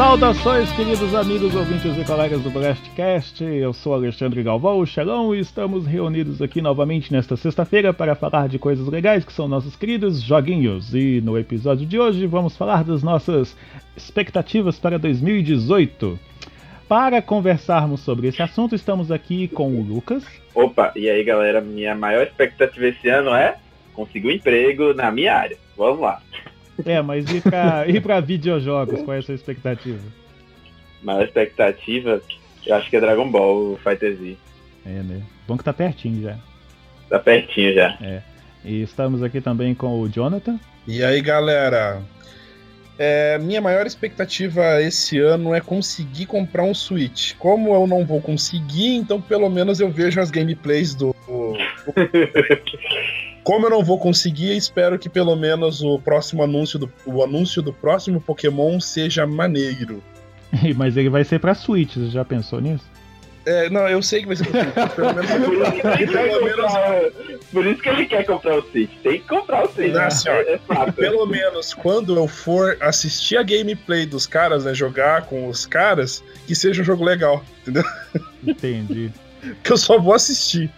Saudações, queridos amigos, ouvintes e colegas do Blastcast. Eu sou Alexandre Galvão, o Xelão, e estamos reunidos aqui novamente nesta sexta-feira para falar de coisas legais que são nossos queridos joguinhos. E no episódio de hoje vamos falar das nossas expectativas para 2018. Para conversarmos sobre esse assunto, estamos aqui com o Lucas. Opa, e aí galera, minha maior expectativa esse ano é conseguir um emprego na minha área. Vamos lá. É, mas e pra, e pra videojogos, qual é a sua expectativa? Maior expectativa, eu acho que é Dragon Ball Fighter Z. É, né? Bom que tá pertinho já. Tá pertinho já. É. E estamos aqui também com o Jonathan. E aí, galera? É, minha maior expectativa esse ano é conseguir comprar um Switch. Como eu não vou conseguir, então pelo menos eu vejo as gameplays do. Como eu não vou conseguir, espero que pelo menos o próximo anúncio do, o anúncio do próximo Pokémon seja maneiro. Mas ele vai ser pra Switch, você já pensou nisso? É, não, eu sei que vai ser pra Switch. Pelo menos, Por isso, que ele quer pelo menos comprar, por isso que ele quer comprar o Switch. Tem que comprar o Switch. Não, assim, ó, é, é fato. pelo menos quando eu for assistir a gameplay dos caras, né, jogar com os caras, que seja um jogo legal, entendeu? Entendi. Que eu só vou assistir.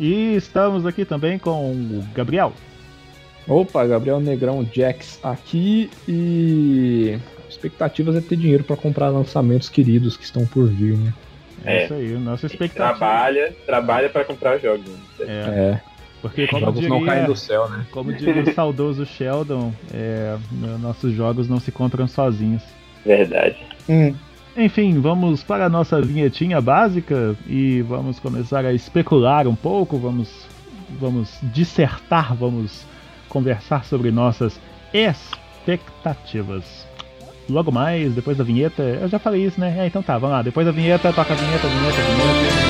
E estamos aqui também com o Gabriel. Opa, Gabriel Negrão Jax aqui e expectativas é ter dinheiro para comprar lançamentos queridos que estão por vir, né? É, É. isso aí, nossa expectativa. Trabalha, trabalha pra comprar jogos. É, É, porque como jogos não caem diria, do céu, né? como diria o saudoso Sheldon, é, nossos jogos não se compram sozinhos. Verdade. Hum. Enfim, vamos para a nossa vinhetinha básica e vamos começar a especular um pouco, vamos, vamos dissertar, vamos conversar sobre nossas expectativas. Logo mais, depois da vinheta, eu já falei isso, né? É, então tá, vamos lá, depois da vinheta, toca a vinheta, vinheta, vinheta.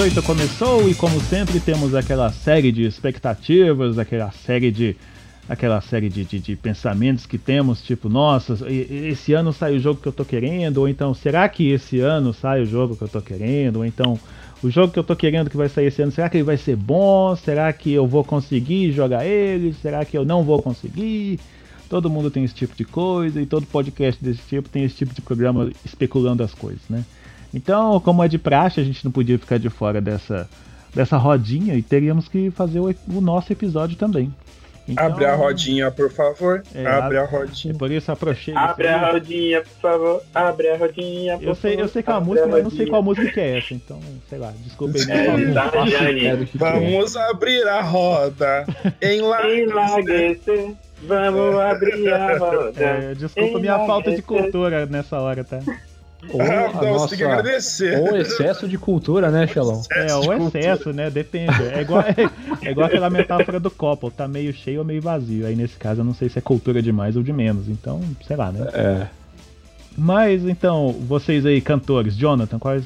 2018 começou e como sempre temos aquela série de expectativas, aquela série de aquela série de, de, de pensamentos que temos, tipo, nossa, esse ano sai o jogo que eu tô querendo, ou então, será que esse ano sai o jogo que eu tô querendo, ou então, o jogo que eu tô querendo que vai sair esse ano, será que ele vai ser bom? Será que eu vou conseguir jogar ele? Será que eu não vou conseguir? Todo mundo tem esse tipo de coisa e todo podcast desse tipo tem esse tipo de programa especulando as coisas, né? Então, como é de praxe, a gente não podia ficar de fora dessa, dessa rodinha e teríamos que fazer o, o nosso episódio também. Então, Abre a rodinha, por favor. É, Abre a rodinha. Por isso aproxei. Abre a rodinha, por favor. Abre a rodinha, por Eu sei, eu favor. sei que é uma Abre música, a mas eu não sei qual música que é essa, então, sei lá, desculpa aí. É, tá. É é. Vamos abrir a roda. Enlace. Enlaguecer. Vamos abrir a roda. É, desculpa a minha falta de cultura nessa hora, tá? Ou Ah, a não, você tem que nossa, agradecer. ou excesso de cultura, né, Xelão? É, o de excesso, né? Depende. É igual, é, igual aquela metáfora do copo, tá meio cheio ou meio vazio. Aí nesse caso eu não sei se é cultura de mais ou de menos. Então, sei lá, né? É. Mas então, vocês aí, cantores, Jonathan, quais.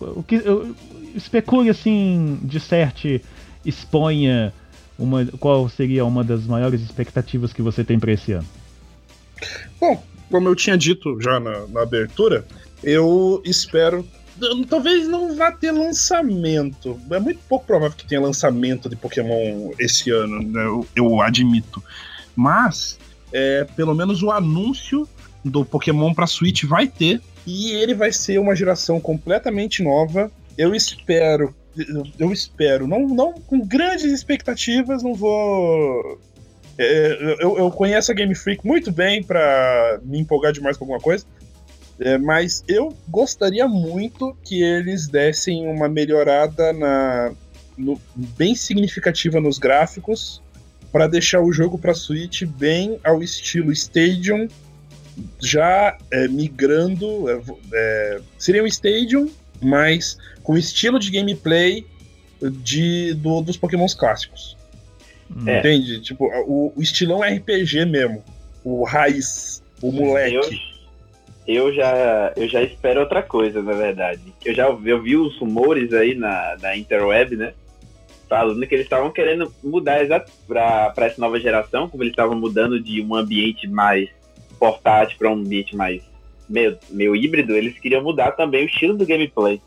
O que. eu- Especule assim, disserte, exponha uma, qual seria uma das maiores expectativas que você tem pra esse ano. Bom, como eu tinha dito já na, na abertura, eu espero. Talvez não vá ter lançamento. É muito pouco provável que tenha lançamento de Pokémon esse ano, né? eu, eu admito. Mas, é, pelo menos o anúncio do Pokémon pra Switch vai ter. E ele vai ser uma geração completamente nova. Eu espero, eu- espero, não, não com grandes expectativas, não vou. é, eu, eu conheço a Game Freak muito bem pra me empolgar demais com alguma coisa. É, mas eu gostaria muito que eles dessem uma melhorada na, no- bem significativa nos gráficos para deixar o jogo para Switch bem ao estilo Stadium, já é, migrando. é, é, seria um Stadium, mas com estilo de gameplay de, do- dos Pokémons clássicos. Hum. É. Entende? Tipo, o, o estilão RPG mesmo. O raiz, o moleque. Eu, já eu já espero outra coisa, na verdade. Eu já eu vi os rumores aí na, na interweb, né? Falando que eles estavam querendo mudar pra essa nova geração, como eles estavam mudando de um ambiente mais portátil para um ambiente mais meio, meio híbrido, eles queriam mudar também o estilo do gameplay.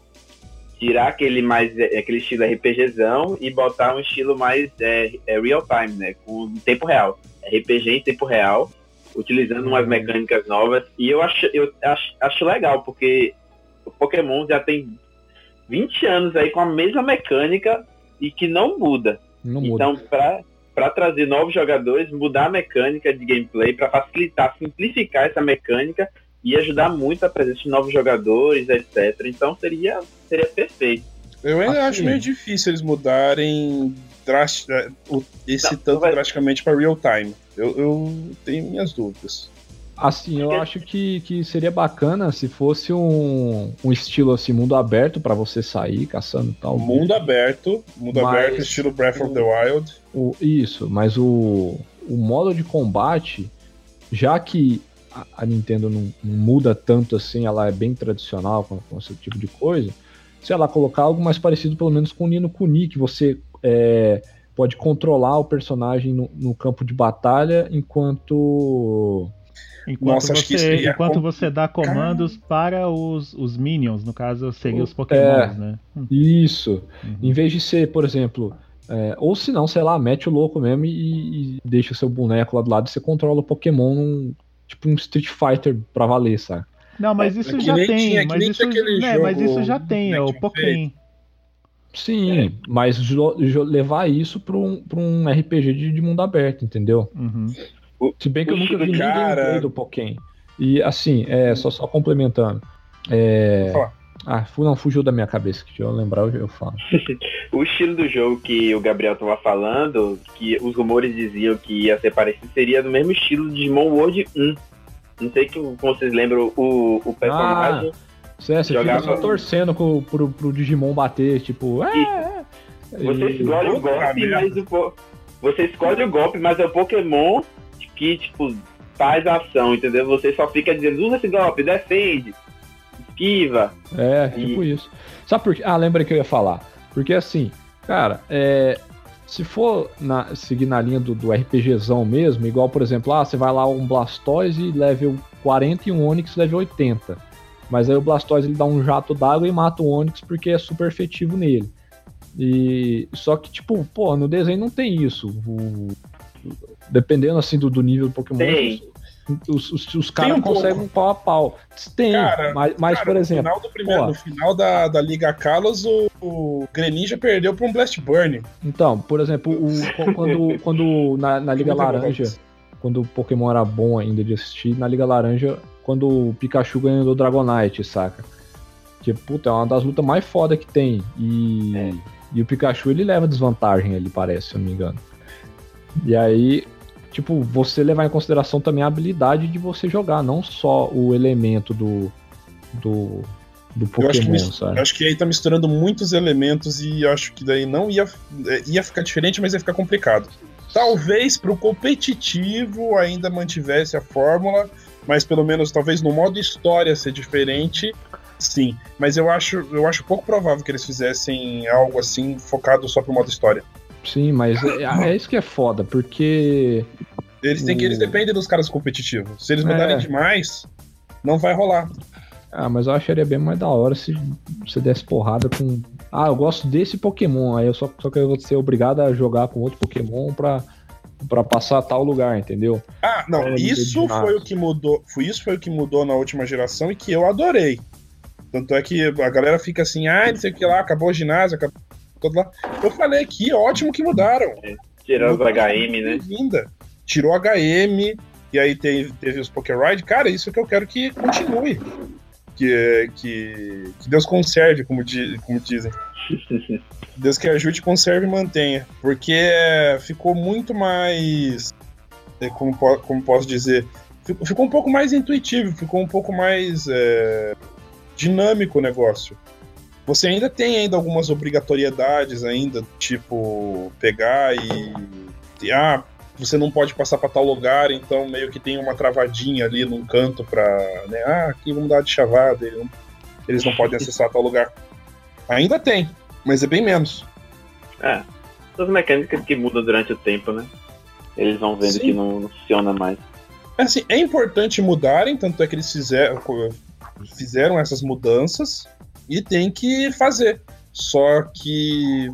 Tirar aquele mais aquele estilo RPGzão e botar um estilo mais é, é real time, né? Com tempo real. RPG em tempo real utilizando umas mecânicas novas. E eu acho, eu acho, acho legal, porque o Pokémon já tem 20 anos aí com a mesma mecânica e que não muda. Não muda. Então, pra, pra trazer novos jogadores, mudar a mecânica de gameplay, pra facilitar, simplificar essa mecânica e ajudar muito a presença de novos jogadores, etc. Então seria, seria perfeito. Eu ainda Assim. acho meio difícil eles mudarem é, o- esse Não, tanto vai- drasticamente para real time. Eu, eu tenho minhas dúvidas. Assim, eu acho que, que seria bacana se fosse um, um estilo assim, mundo aberto pra você sair caçando e tal. Mundo aberto, mundo Mas aberto, estilo Breath of the Wild. O, isso, mas o, o modo de combate, já que a, a Nintendo não, não muda tanto assim, ela é bem tradicional com, com esse tipo de coisa, se ela colocar algo mais parecido, pelo menos com o Nino Kuni, que você é, pode controlar o personagem no, no campo de batalha enquanto. Enquanto, Nossa, você, seria enquanto você dá comandos para os, os minions, no caso seriam os Pokémons, É. né? Hum, Isso. uhum. Em vez de ser, por exemplo. é, ou se não, sei lá, mete o louco mesmo e, e deixa o seu boneco lá do lado e você controla o Pokémon num, tipo um Street Fighter pra valer, sabe? Não, mas É, isso é já tem, mas isso, né, mas isso já tem, é o Pokémon. Sim, mas jo- jo- levar isso pra um, pra um RPG de, de mundo aberto, entendeu? Uhum. Se bem que eu o nunca vi ninguém cara- gameplay do Pokémon. E assim, é, só, só complementando. É... Ah, não, fugiu da minha cabeça, que eu lembrar eu, eu falo. O estilo do jogo que o Gabriel tava falando, que os rumores diziam que ia ser parecido, seria do mesmo estilo de Digimon World 1. Não sei que vocês lembram o, o personagem. Você, você Jogava- fica só torcendo pro, pro, pro Digimon bater, tipo. É, é. Você E- escolhe o golpe, merda. mas o você escolhe o golpe, mas é o Pokémon que tipo faz ação, entendeu? Você só fica dizendo usa esse golpe, defende, esquiva. É, tipo isso. Sabe por quê? Ah, lembra que eu ia falar. Porque assim, cara, é, se for na- seguir na linha do, do RPGzão mesmo, igual, por exemplo, ah, você vai lá um Blastoise level 40 e um Onix level 80. Mas aí o Blastoise ele dá um jato d'água e mata o Onix porque é super efetivo nele. E só que, tipo, pô, no desenho não tem isso. O- dependendo assim do, do nível do Pokémon, Tem. os, os, os caras um conseguem um pau a pau. Tem, Cara, mas, mas Cara, por no exemplo, final do primeiro- pô. no final da, da Liga Kalos, o, o Greninja perdeu pra um Blast Burn. Então, por exemplo, o, qu- quando, quando na, na Liga Laranja, quando o Pokémon era bom ainda de assistir, na Liga Laranja, quando o Pikachu ganhou do Dragonite, saca? Que, puta, é uma das lutas mais foda que tem. E, É. e o Pikachu, ele leva desvantagem, ele parece, se eu não me engano. E aí, tipo, você levar em consideração também a habilidade de você jogar, não só o elemento do, do, do Eu acho, que Pokémon, eu acho que aí tá misturando muitos elementos e acho que daí não ia, é, ia ficar diferente, mas ia ficar complicado. Talvez pro competitivo ainda mantivesse a fórmula, mas pelo menos talvez no modo história ser diferente, sim. Mas eu acho, eu acho pouco provável que eles fizessem algo assim focado só pro modo história. Sim, mas é, é isso que é foda, porque Eles têm que eles dependem dos caras competitivos. Se eles É. mudarem demais, não vai rolar. Ah, mas eu acharia bem mais da hora se você desse porrada com. Ah, eu gosto desse Pokémon. Aí eu só, só que eu vou ser obrigado a jogar com outro Pokémon pra pra passar a tal lugar, entendeu? Ah, não, É, isso foi o que mudou. Foi isso foi o que mudou na última geração e que eu adorei. Tanto é que a galera fica assim, ah, não sei o que lá, acabou o ginásio, acabou tudo lá. Eu falei aqui, ótimo que mudaram. Tirando os HM, né? Bem-vinda. Tirou HM, e aí teve, teve os Pokéride. Cara, isso é que eu quero que continue. Que, que, que Deus conserve, como, di- como dizem. Deus que ajude, conserve e mantenha. Porque ficou muito mais. é, Como, como posso dizer? Ficou, um pouco mais intuitivo, ficou um pouco mais é, dinâmico o negócio. Você ainda tem ainda algumas obrigatoriedades ainda, tipo pegar e, ah, você não pode passar para tal lugar, então meio que tem uma travadinha ali num canto pra, né, ah, aqui vamos dar de chavada, eles não podem acessar tal lugar. Ainda tem, mas é bem menos. É. Essas mecânicas que mudam durante o tempo, né? Eles vão vendo Sim. que não, não funciona mais. Assim, é importante mudarem, tanto é que eles fizeram, fizeram essas mudanças e tem que fazer. Só que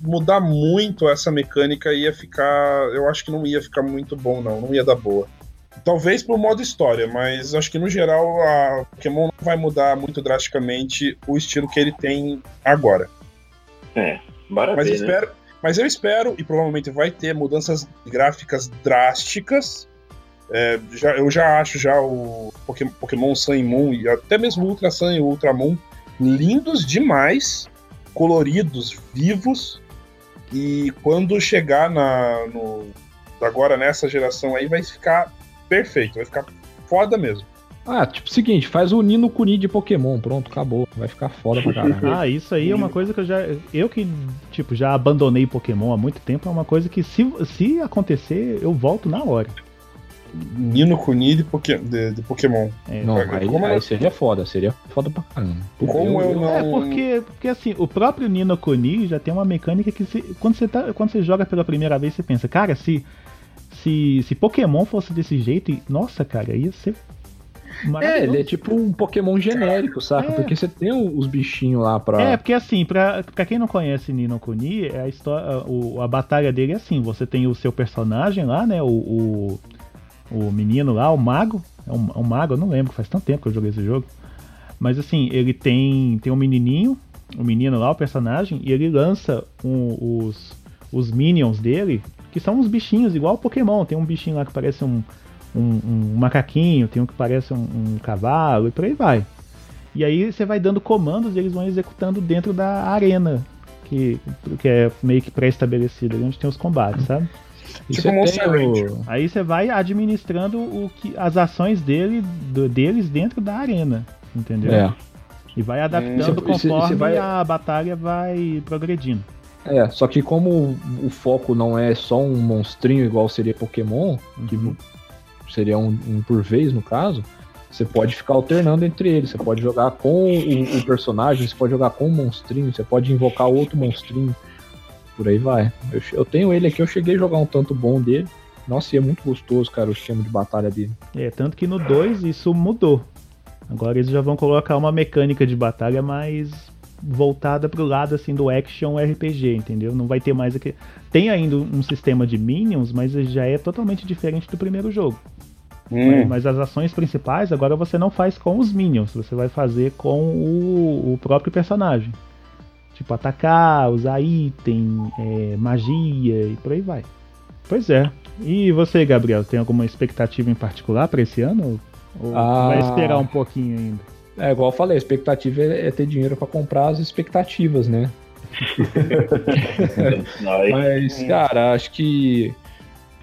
mudar muito essa mecânica ia ficar. Eu acho que não ia ficar muito bom, não. Não ia dar boa. Talvez pro modo história, mas acho que no geral a Pokémon não vai mudar muito drasticamente o estilo que ele tem agora. É. Bora Mas, eu né? espero, mas eu espero, e provavelmente vai ter, mudanças gráficas drásticas. É, já, eu já acho já o Poké- Pokémon Sun e Moon, e até mesmo o Ultra Sun e o Ultra Moon, lindos demais, coloridos, vivos. E quando chegar na, no, agora nessa geração aí, vai ficar perfeito, vai ficar foda mesmo. Ah, tipo, seguinte, faz o Nino Kuni de Pokémon, pronto, acabou. Vai ficar foda pra caralho. Ah, isso aí é uma coisa que eu já. Eu que, tipo, já abandonei Pokémon há muito tempo, é uma coisa que se, se acontecer, eu volto na hora. Nino Kuni de, Poké- de- de Pokémon. É. Não, Como aí, eu- aí seria foda, seria foda pra caramba. Como eu não. É, porque, porque assim, o próprio Nino Kuni já tem uma mecânica que se- quando, você tá, quando você joga pela primeira vez, você pensa, cara, se, se, se Pokémon fosse desse jeito, nossa, cara, ia ser. É, ele é tipo um Pokémon genérico, saca? É. Porque você tem os bichinhos lá pra. É, porque assim, pra, pra quem não conhece Nino Kuni, é a história, o, a batalha dele é assim, você tem o seu personagem lá, né, o, o, o menino lá, o mago, é um, é um mago, eu não lembro, faz tanto tempo que eu joguei esse jogo, mas assim, ele tem, tem um menininho, o menino lá, o personagem, e ele lança um- os, os minions dele, que são uns bichinhos, igual Pokémon, tem um bichinho lá que parece um, um, um macaquinho, tem um que parece um, um cavalo, e por aí vai. E aí você vai dando comandos e eles vão executando dentro da arena, que, que é meio que pré-estabelecida, ali onde tem os combates, sabe? E tipo você Monster tem o-. Aí você vai administrando o que, as ações dele, do- deles dentro da arena, entendeu? É. E vai adaptando E você- e você conforme vai- a batalha vai progredindo. É, só que como o, foco não é só um monstrinho igual seria Pokémon, que Uhum. seria um, um por vez no caso, você pode ficar alternando entre eles. Você pode jogar com o, o personagem, você pode jogar com o monstrinho, você pode invocar outro monstrinho. Por aí vai. Eu, eu tenho ele aqui, eu cheguei a jogar um tanto bom dele. Nossa, e é muito gostoso, cara, o esquema de batalha dele. É, tanto que no 2 isso mudou. Agora eles já vão colocar uma mecânica de batalha mais voltada pro lado assim do action RPG, entendeu? Não vai ter mais aquele. Tem ainda um sistema de minions, mas já é totalmente diferente do primeiro jogo. Hum. Mas as ações principais agora você não faz com os minions, você vai fazer com o, o próprio personagem. Tipo, atacar, usar item, é, magia e por aí vai. Pois é. E você, Gabriel, tem alguma expectativa em particular para esse ano? Ou Ah. vai esperar um pouquinho ainda? É, igual eu falei, a expectativa é, é ter dinheiro pra comprar as expectativas, né? Mas, cara, acho que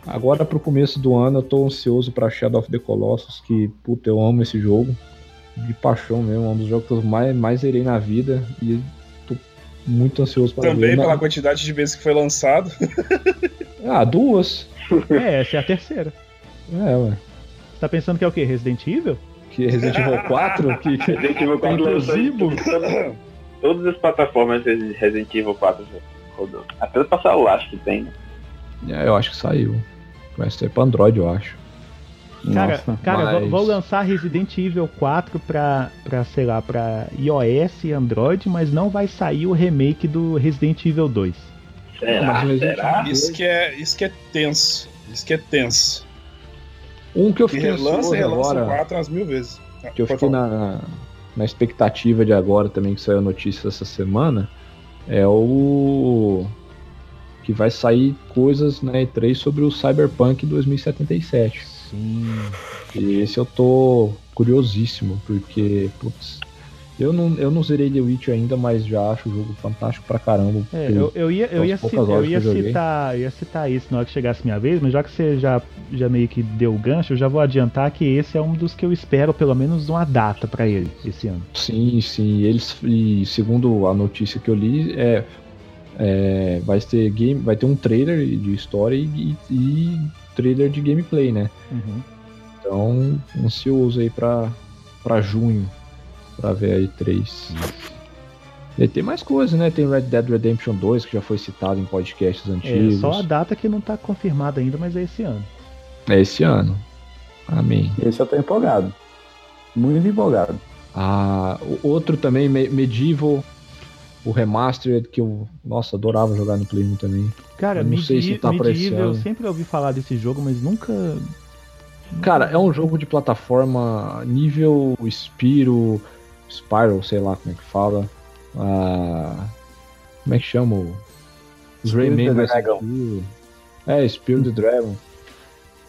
agora pro começo do ano eu tô ansioso pra Shadow of the Colossus, que, puta, eu amo esse jogo. De paixão mesmo, é um dos jogos que eu mais, mais zerei na vida. E tô muito ansioso pra Também ver. pela Na- quantidade de vezes que foi lançado. Ah, duas. É, essa é a terceira. É, ué. Você tá pensando que é o quê? Resident Evil? Que é Resident Evil 4, que, que Resident Evil tá 4 lançou em inclusivo. Todas as plataformas de Resident Evil 4 já rodou. Até pra celular acho que tem. né? É, eu acho que saiu. Vai ser pra Android, eu acho. Cara, Nossa, cara mas- vou, vou lançar Resident Evil 4 pra, pra, sei lá, pra iOS e Android, mas não vai sair o remake do Resident Evil 2. Será? mas o Resident Será? Evil- Isso que é, isso que é tenso. Diz que é tenso. Um que eu Que fiquei relança, agora, o 4 umas mil vezes. Ah, que eu fiquei falar. na, na, na expectativa de agora também, que saiu a notícia essa semana, é o que vai sair coisas na E3 sobre o Cyberpunk 2077. Sim. E esse eu tô curiosíssimo, porque, putz, eu não, eu não zerei The Witch ainda, mas já acho o jogo fantástico pra caramba. É, eu, eu ia, eu ia, ci- poucas eu ia citar, eu ia citar isso na hora que chegasse minha vez, mas já que você já, já meio que deu o gancho, eu já vou adiantar que esse é um dos que eu espero pelo menos uma data pra ele esse ano. Sim, sim. Eles e segundo a notícia que eu li, é, é, vai ter game, vai ter um trailer de história e, e trailer de gameplay, né? Uhum. Então, ansioso aí pra, pra junho pra ver aí três. E tem mais coisas, né? Tem Red Dead Redemption 2 que já foi citado em podcasts É, antigos. só a data que não tá confirmada ainda, mas é esse ano. É esse ano. Amém. Esse eu tô empolgado. Muito empolgado. Ah, o outro também, Me- Medieval, o Remastered, que eu, nossa, adorava jogar no Play 1 também. Cara, Eu não sei se tá Medieval, eu sempre ouvi falar desse jogo, mas nunca. Cara, é um jogo de plataforma nível Spiro, Spiral, sei lá como é que fala. Ah, como é que chama? o- Os Rayman. Dragon. É, Spiro the Dragon.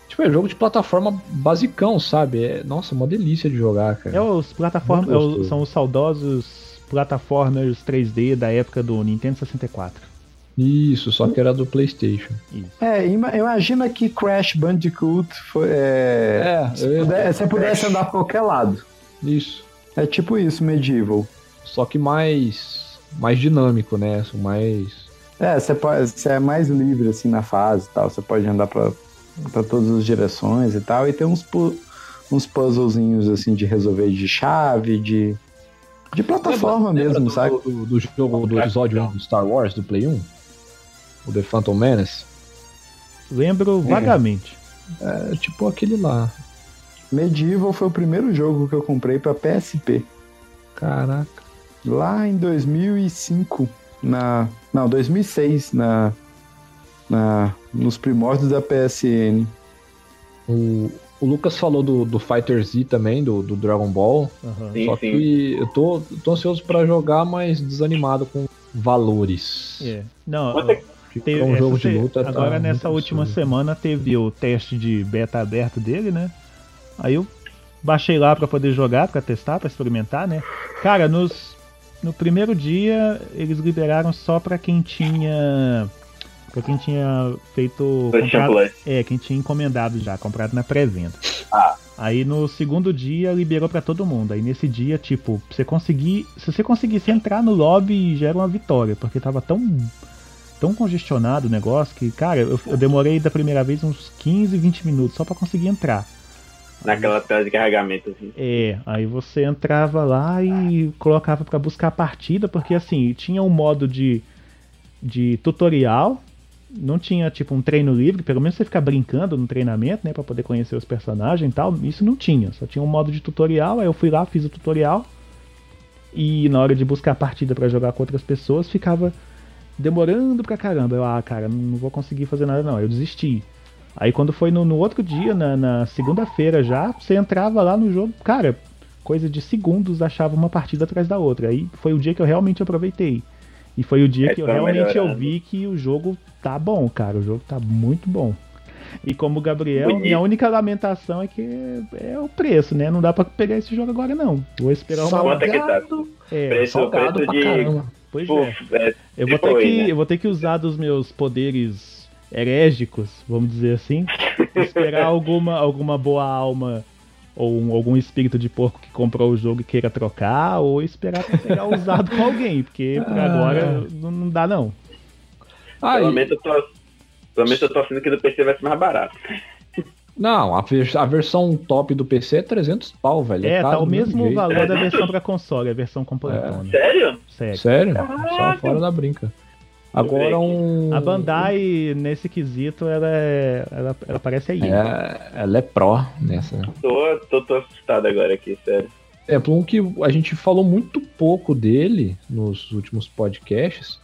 Tipo, é jogo de plataforma basicão, sabe? É, nossa, uma delícia de jogar, cara. É os plataformas. Gostoso. são os saudosos plataformers 3D da época do Nintendo 64. Isso, só que era do PlayStation. É, ima- imagina que Crash Bandicoot foi. É, se, eu ia- puder- se pudesse andar pra qualquer lado. Isso. É tipo isso, Medieval. Só que mais mais dinâmico, né? Mais É, você pode, você é mais livre assim na fase e tal. Você pode andar pra, pra todas as direções e tal. E tem uns, pu- uns puzzlezinhos assim de resolver de chave, de. De plataforma Lembra mesmo, do, sabe? Do, do jogo do episódio 1 do Star Wars do Play 1? O The Phantom Menace? Lembro vagamente. É tipo aquele lá. Medieval foi o primeiro jogo que eu comprei pra PSP. Caraca. Lá em 2005, na. Não, 2006, na. na nos primórdios da PSN. O, o Lucas falou do, do Fighter Z também, do, do Dragon Ball. Sim, só sim. que eu tô, tô ansioso pra jogar, mas desanimado com valores. É. Não, é Porque Teve- pra um essa jogo de luta. tá agora nessa muito última semana teve o teste de beta aberto dele, né? Aí eu baixei lá pra poder jogar, pra testar, pra experimentar, né? Cara, nos no primeiro dia eles liberaram só pra quem tinha pra quem tinha feito comprado, é, quem tinha encomendado já, comprado na pré-venda. Ah. Aí no segundo dia liberou pra todo mundo. Aí nesse dia, tipo, você conseguir, se você conseguisse entrar no lobby já era uma vitória, porque tava tão tão congestionado o negócio que, cara, eu, eu demorei da primeira vez uns 15, 20 minutos só pra conseguir entrar. Naquela tela de carregamento, assim. É, aí você entrava lá e colocava pra buscar a partida, porque assim, tinha um modo de, de tutorial, não tinha tipo um treino livre, pelo menos você ficar brincando no treinamento, né, Pra poder conhecer os personagens e tal, isso não tinha, só tinha um modo de tutorial, aí eu fui lá, fiz o tutorial, e na hora de buscar a partida pra jogar com outras pessoas, ficava demorando pra caramba. Eu, ah, cara, não vou conseguir fazer nada não, eu desisti. Aí quando foi no, no outro dia, na, na segunda-feira já, você entrava lá no jogo, cara, coisa de segundos achava uma partida atrás da outra. Aí foi o dia que eu realmente aproveitei. E foi o dia É, que eu tá realmente eu vi que o jogo tá bom, cara. O jogo tá muito bom. E como o Gabriel, Bonito. minha única lamentação é que é o preço, né? Não dá pra pegar esse jogo agora, não. Vou esperar uma. Quanto é que tá? É, Preço, Salgado preço pra de. caramba. pois é. Puf, é, Eu vou, ter Foi, que, né? eu vou ter que usar dos meus poderes herégicos, vamos dizer assim, esperar alguma, alguma boa alma ou um- algum espírito de porco que comprou o jogo e queira trocar, ou esperar pra pegar usado com alguém, porque por Ah. agora não, não dá não. Ah, pelo menos eu tô. Pelo menos eu tô achando que do PC vai ser mais barato. não, a, a versão top do PC é 300 pau, velho. É, tá caro o mesmo jeito. valor da versão pra console, a versão completona. Sério? Sério. Sério? Só fora da brinca. Agora um. A Bandai, nesse quesito, ela, é, ela, ela parece aí. É, ela é pró nessa. Tô, tô, tô assustado agora aqui, sério. É, por um que a gente falou muito pouco dele nos últimos podcasts,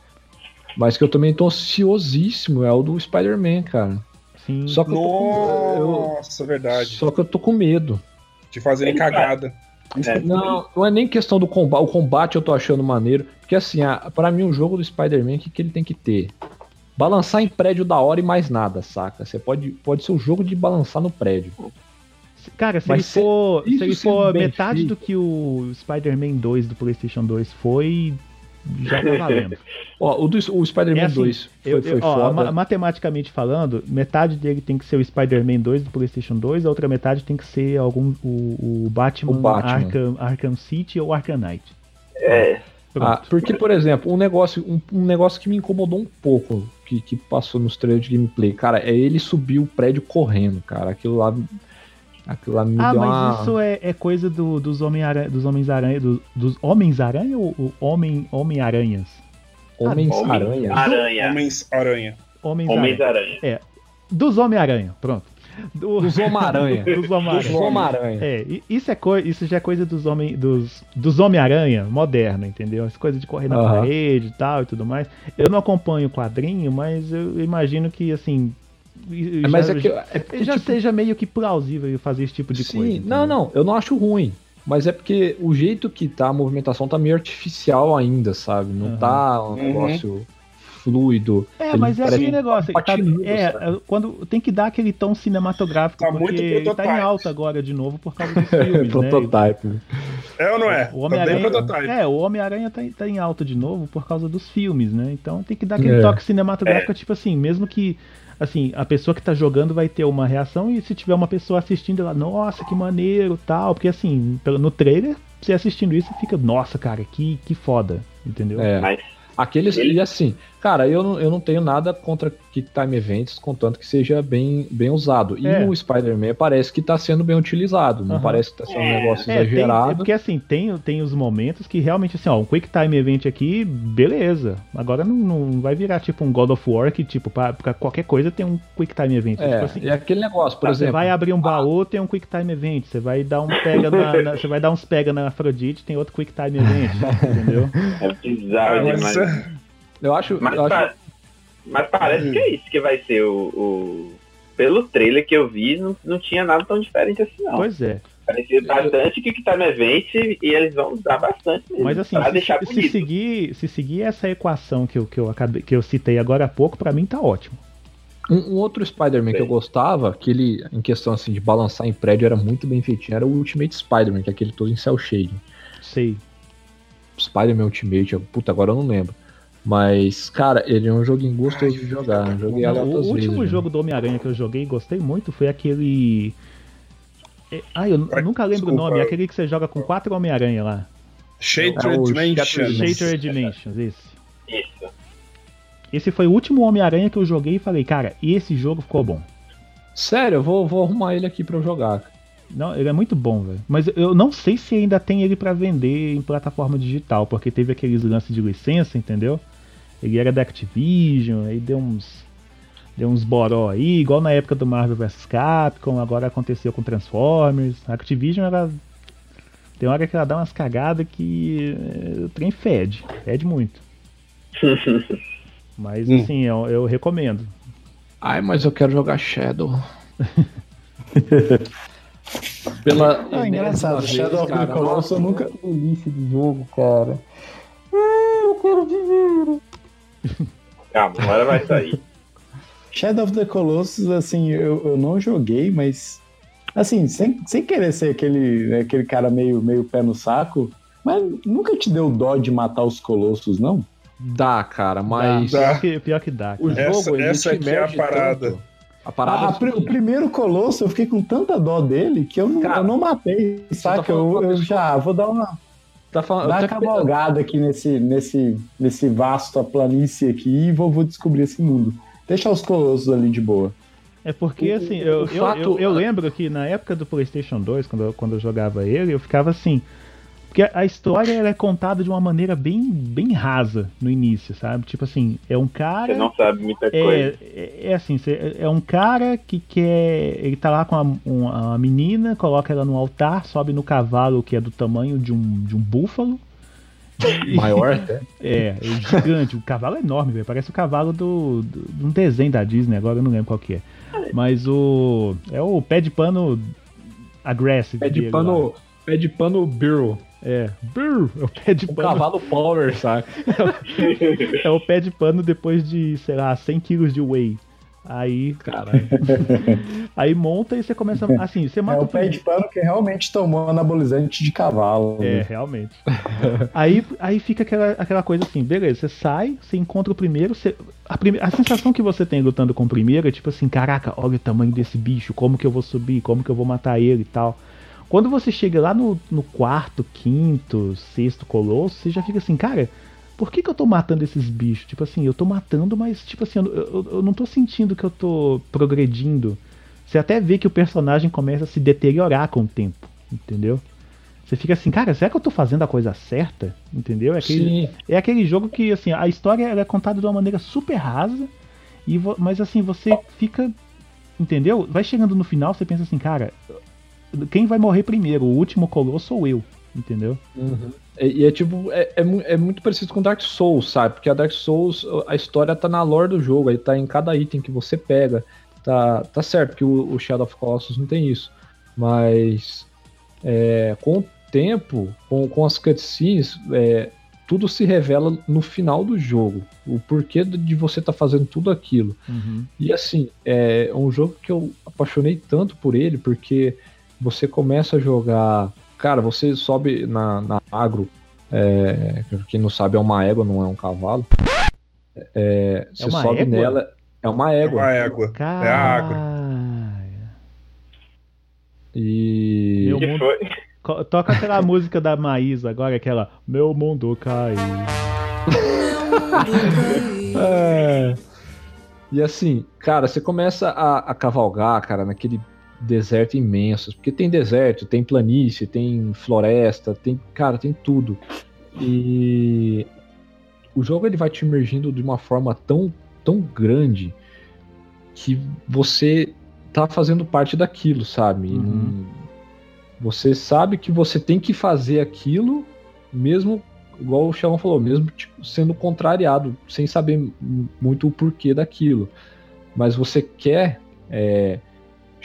mas que eu também tô ansiosíssimo, é o do Spider-Man, cara. Sim. Só que eu tô com, eu- Nossa, verdade. só que eu tô com medo. De fazerem Ele cagada. É. Não, não é nem questão do combate. O combate eu tô achando maneiro. Porque assim, a, pra mim, o jogo do Spider-Man, o que, que ele tem que ter? Balançar em prédio da hora e mais nada, saca? Você pode, pode ser o jogo de balançar no prédio. Cara, se Mas ele se- for, se ele for metade feito- do que o Spider-Man 2 do PlayStation 2 foi, já tá valendo. Ó, o, do, o Spider-Man É assim, 2 foi, Eu- foi ó, foda. ma- matematicamente falando, metade dele tem que ser o Spider-Man 2 do PlayStation 2, a outra metade tem que ser algum o, o Batman, O Batman. Arkham, Arkham City ou Arkham Knight. É. Ah, porque, por exemplo, um negócio, um, um negócio que me incomodou um pouco, que, que passou nos trailers de gameplay, cara, é ele subir o prédio correndo, cara. Aquilo lá. Aquilo lá me Ah, deu mas uma. isso é, é coisa do- dos Homem-Aranha, dos Homens-Aranha, do- dos Homens-Aranha ou Homem, Homem-Aranhas? Homens-Aranha. Aranha. Homens-Aranha. Homens-Aranha. Homens-Aranha. Dos Homem-Aranha, pronto. Do- Dos Homem-Aranha. dos Dos Homem-Aranha. É, isso, é coi- isso já é coisa dos homem, dos, dos Homem-Aranha moderno, entendeu? As coisas de correr na parede e tal e tudo mais. Eu não acompanho o quadrinho, mas eu imagino que, assim. É, mas já, é que. É porque, já tipo, seja meio que plausível fazer esse tipo de sim, coisa. não, entendeu? não, eu não acho ruim. Mas é porque o jeito que tá a movimentação tá meio artificial ainda, sabe? Não Aham. tá um Uhum. negócio fluido. É, Ele mas é aquele negócio. Tá, é, sabe? é, quando tem que dar aquele tom cinematográfico, Tá muito porque tá em prototype. alta agora de novo por causa dos filmes, né? Prototype. É ou não é? O Tá Homem-Aranha prototype. é, o Homem-Aranha tá, em- tá em alta de novo por causa dos filmes, né? Então tem que dar aquele É. toque cinematográfico, tipo assim, mesmo que assim, a pessoa que tá jogando vai ter uma reação e se tiver uma pessoa assistindo ela, nossa, que maneiro, tal, porque assim, pelo- no trailer, você assistindo isso fica, nossa, cara, que que foda, entendeu? É. Mas Aqueles. Ele- E assim, cara, eu não, eu não tenho nada contra Kick Time Events, contanto que seja bem, bem usado. E É. no Spider-Man parece que tá sendo bem utilizado. Não Aham. parece que tá sendo um É. negócio É, tem, é exagerado. porque assim, tem, tem os momentos que realmente, assim, ó, um Quick Time Event aqui, beleza. Agora não, não vai virar tipo um God of War que, tipo, pra, pra qualquer coisa tem um Quick Time Event. É, tipo assim, e aquele negócio, por Tá, você exemplo. vai abrir um baú, tem um Quick Time Event. Você vai dar um pega na, na- você vai dar uns pega na Afrodite, tem outro Quick Time Event, entendeu? é bizarro demais. Eu acho. Mas, eu acho pa- mas parece que é isso que vai ser o, o- Pelo trailer que eu vi, não, não tinha nada tão diferente assim, não. Pois é. Parecia bastante que tá no evento e eles vão usar bastante mesmo. Mas assim, pra se, deixar se seguir, se seguir essa equação que eu, que eu acabei, que eu citei agora há pouco, pra mim tá ótimo. Um, um outro Spider-Man que eu gostava, que ele, em questão assim, de balançar em prédio, era muito bem feitinho, era o Ultimate Spider-Man, que é aquele todo em cel shading. Sei. Spider-Man Ultimate, puta, agora eu não lembro. Mas, cara, ele é um joguinho gostoso de jogar. Eu joguei Não, o último vezes, jogo do Homem-Aranha que eu joguei e gostei muito foi aquele. É, Ah, eu, eu nunca lembro o Desculpa. nome, aquele que você joga com quatro Homem-Aranha lá. Shattered É o Dimensions. Shattered Dimensions, esse. Isso. Esse foi o último Homem-Aranha que eu joguei e falei, cara, esse jogo ficou bom. Sério, eu vou, vou arrumar ele aqui pra eu jogar. Não, ele é muito bom, velho. Mas eu não sei se ainda tem ele pra vender em plataforma digital, porque teve aqueles lances de licença, entendeu? Ele era da Activision, aí deu uns deu uns boró aí, igual na época do Marvel vs Capcom, agora aconteceu com Transformers. A Activision ela tem hora que ela dá umas cagadas que eh, o trem fede, fede muito. Mas Hum. assim, eu, eu recomendo. Ai, mas eu quero jogar Shadow. Pela Ah, engraçado, enésima Shadow vez, of the Colossus eu nunca. delícia de jogo, cara. Ah, eu quero viver. Calma, agora vai sair. Shadow of the Colossus, assim, eu, eu não joguei, mas. Assim, sem, sem querer ser aquele, né, aquele cara meio, meio pé no saco, mas nunca te deu dó de matar os colossos, não? Dá, cara, mas Dá. Pior que, pior que dá. o cara. jogo Essa- ele essa é a parada. tanto. A parada Ah, é o primeiro colosso eu fiquei com tanta dó dele que eu não, Cara, eu não matei, tá saca? falando Eu, eu já vou dar uma, tá falando, dar eu uma até- cavalgada aqui nesse, nesse, nesse vasto planície aqui e vou, vou descobrir esse mundo. Deixa os colossos ali de boa. É porque, O- assim, o eu, eu, fato- eu, eu lembro que na época do PlayStation 2, quando eu, quando eu jogava ele, eu ficava assim. Porque a história ela é contada de uma maneira bem, bem rasa no início, sabe? Tipo assim, é um cara. Você não sabe muita coisa. É, é, é assim, é um cara que quer. Ele tá lá com a, uma, a menina, coloca ela no altar, sobe no cavalo que é do tamanho de um, de um búfalo. Maior até. É, é gigante, o cavalo é enorme, velho. Parece o cavalo do, do, de um desenho da Disney, agora eu não lembro qual que é. Mas o. É o pé de pano aggressive. Pé de pano. lá. Pé de pano Birro. É. Brrr, é o pé de O pano. cavalo Power, saca? É o pé de pano depois de, sei lá, 100 quilos de whey. Aí, Caralho. aí monta e você começa. Assim, você É mata o pé de pano que realmente tomou anabolizante de cavalo. É, né? realmente. aí, aí fica aquela, aquela coisa assim, beleza, você sai, você encontra o primeiro, você- a, prime- a sensação que você tem lutando com o primeiro é tipo assim, caraca, olha o tamanho desse bicho, como que eu vou subir, como que eu vou matar ele e tal. Quando você chega lá no, no quarto, quinto, sexto colosso, você já fica assim, cara, por que, que eu tô matando esses bichos? Tipo assim, eu tô matando, mas tipo assim, eu, eu- eu não tô sentindo que eu tô progredindo. Você até vê que o personagem começa a se deteriorar com o tempo, entendeu? Você fica assim, cara, será que eu tô fazendo a coisa certa? Entendeu? É aquele, Sim. é aquele jogo que, assim, a história é contada de uma maneira super rasa, e mas assim, você fica. Entendeu? Vai chegando no final, você pensa assim, cara, quem vai morrer primeiro? O último colosso ou eu? Entendeu? E, e é tipo, é, é, é muito parecido com Dark Souls, sabe? Porque a Dark Souls, a história tá na lore do jogo, aí tá em cada item que você pega. Tá, tá certo que o, o Shadow of Colossus não tem isso. Mas é, com o tempo, com, com as cutscenes, é, tudo se revela no final do jogo. O porquê de você tá fazendo tudo aquilo. E assim, é um jogo que eu apaixonei tanto por ele, porque você começa a jogar. Cara, você sobe na, na agro. É, quem não sabe é uma égua, não é um cavalo. É, você uma sobe égua? nela. É uma É égua. uma égua. É a água. E. Meu Que mundo- foi? Toca aquela música da Maísa agora, aquela Meu mundo caiu. É. E assim, cara, você começa a, a cavalgar, cara, naquele deserto imenso. Porque tem deserto, tem planície, tem floresta, tem. Cara, tem tudo. E o jogo ele vai te emergindo de uma forma tão, tão grande que você tá fazendo parte daquilo, sabe? Uhum. Você sabe que você tem que fazer aquilo, mesmo, igual o Xalão falou, mesmo tipo, sendo contrariado, sem saber muito o porquê daquilo. Mas você quer é,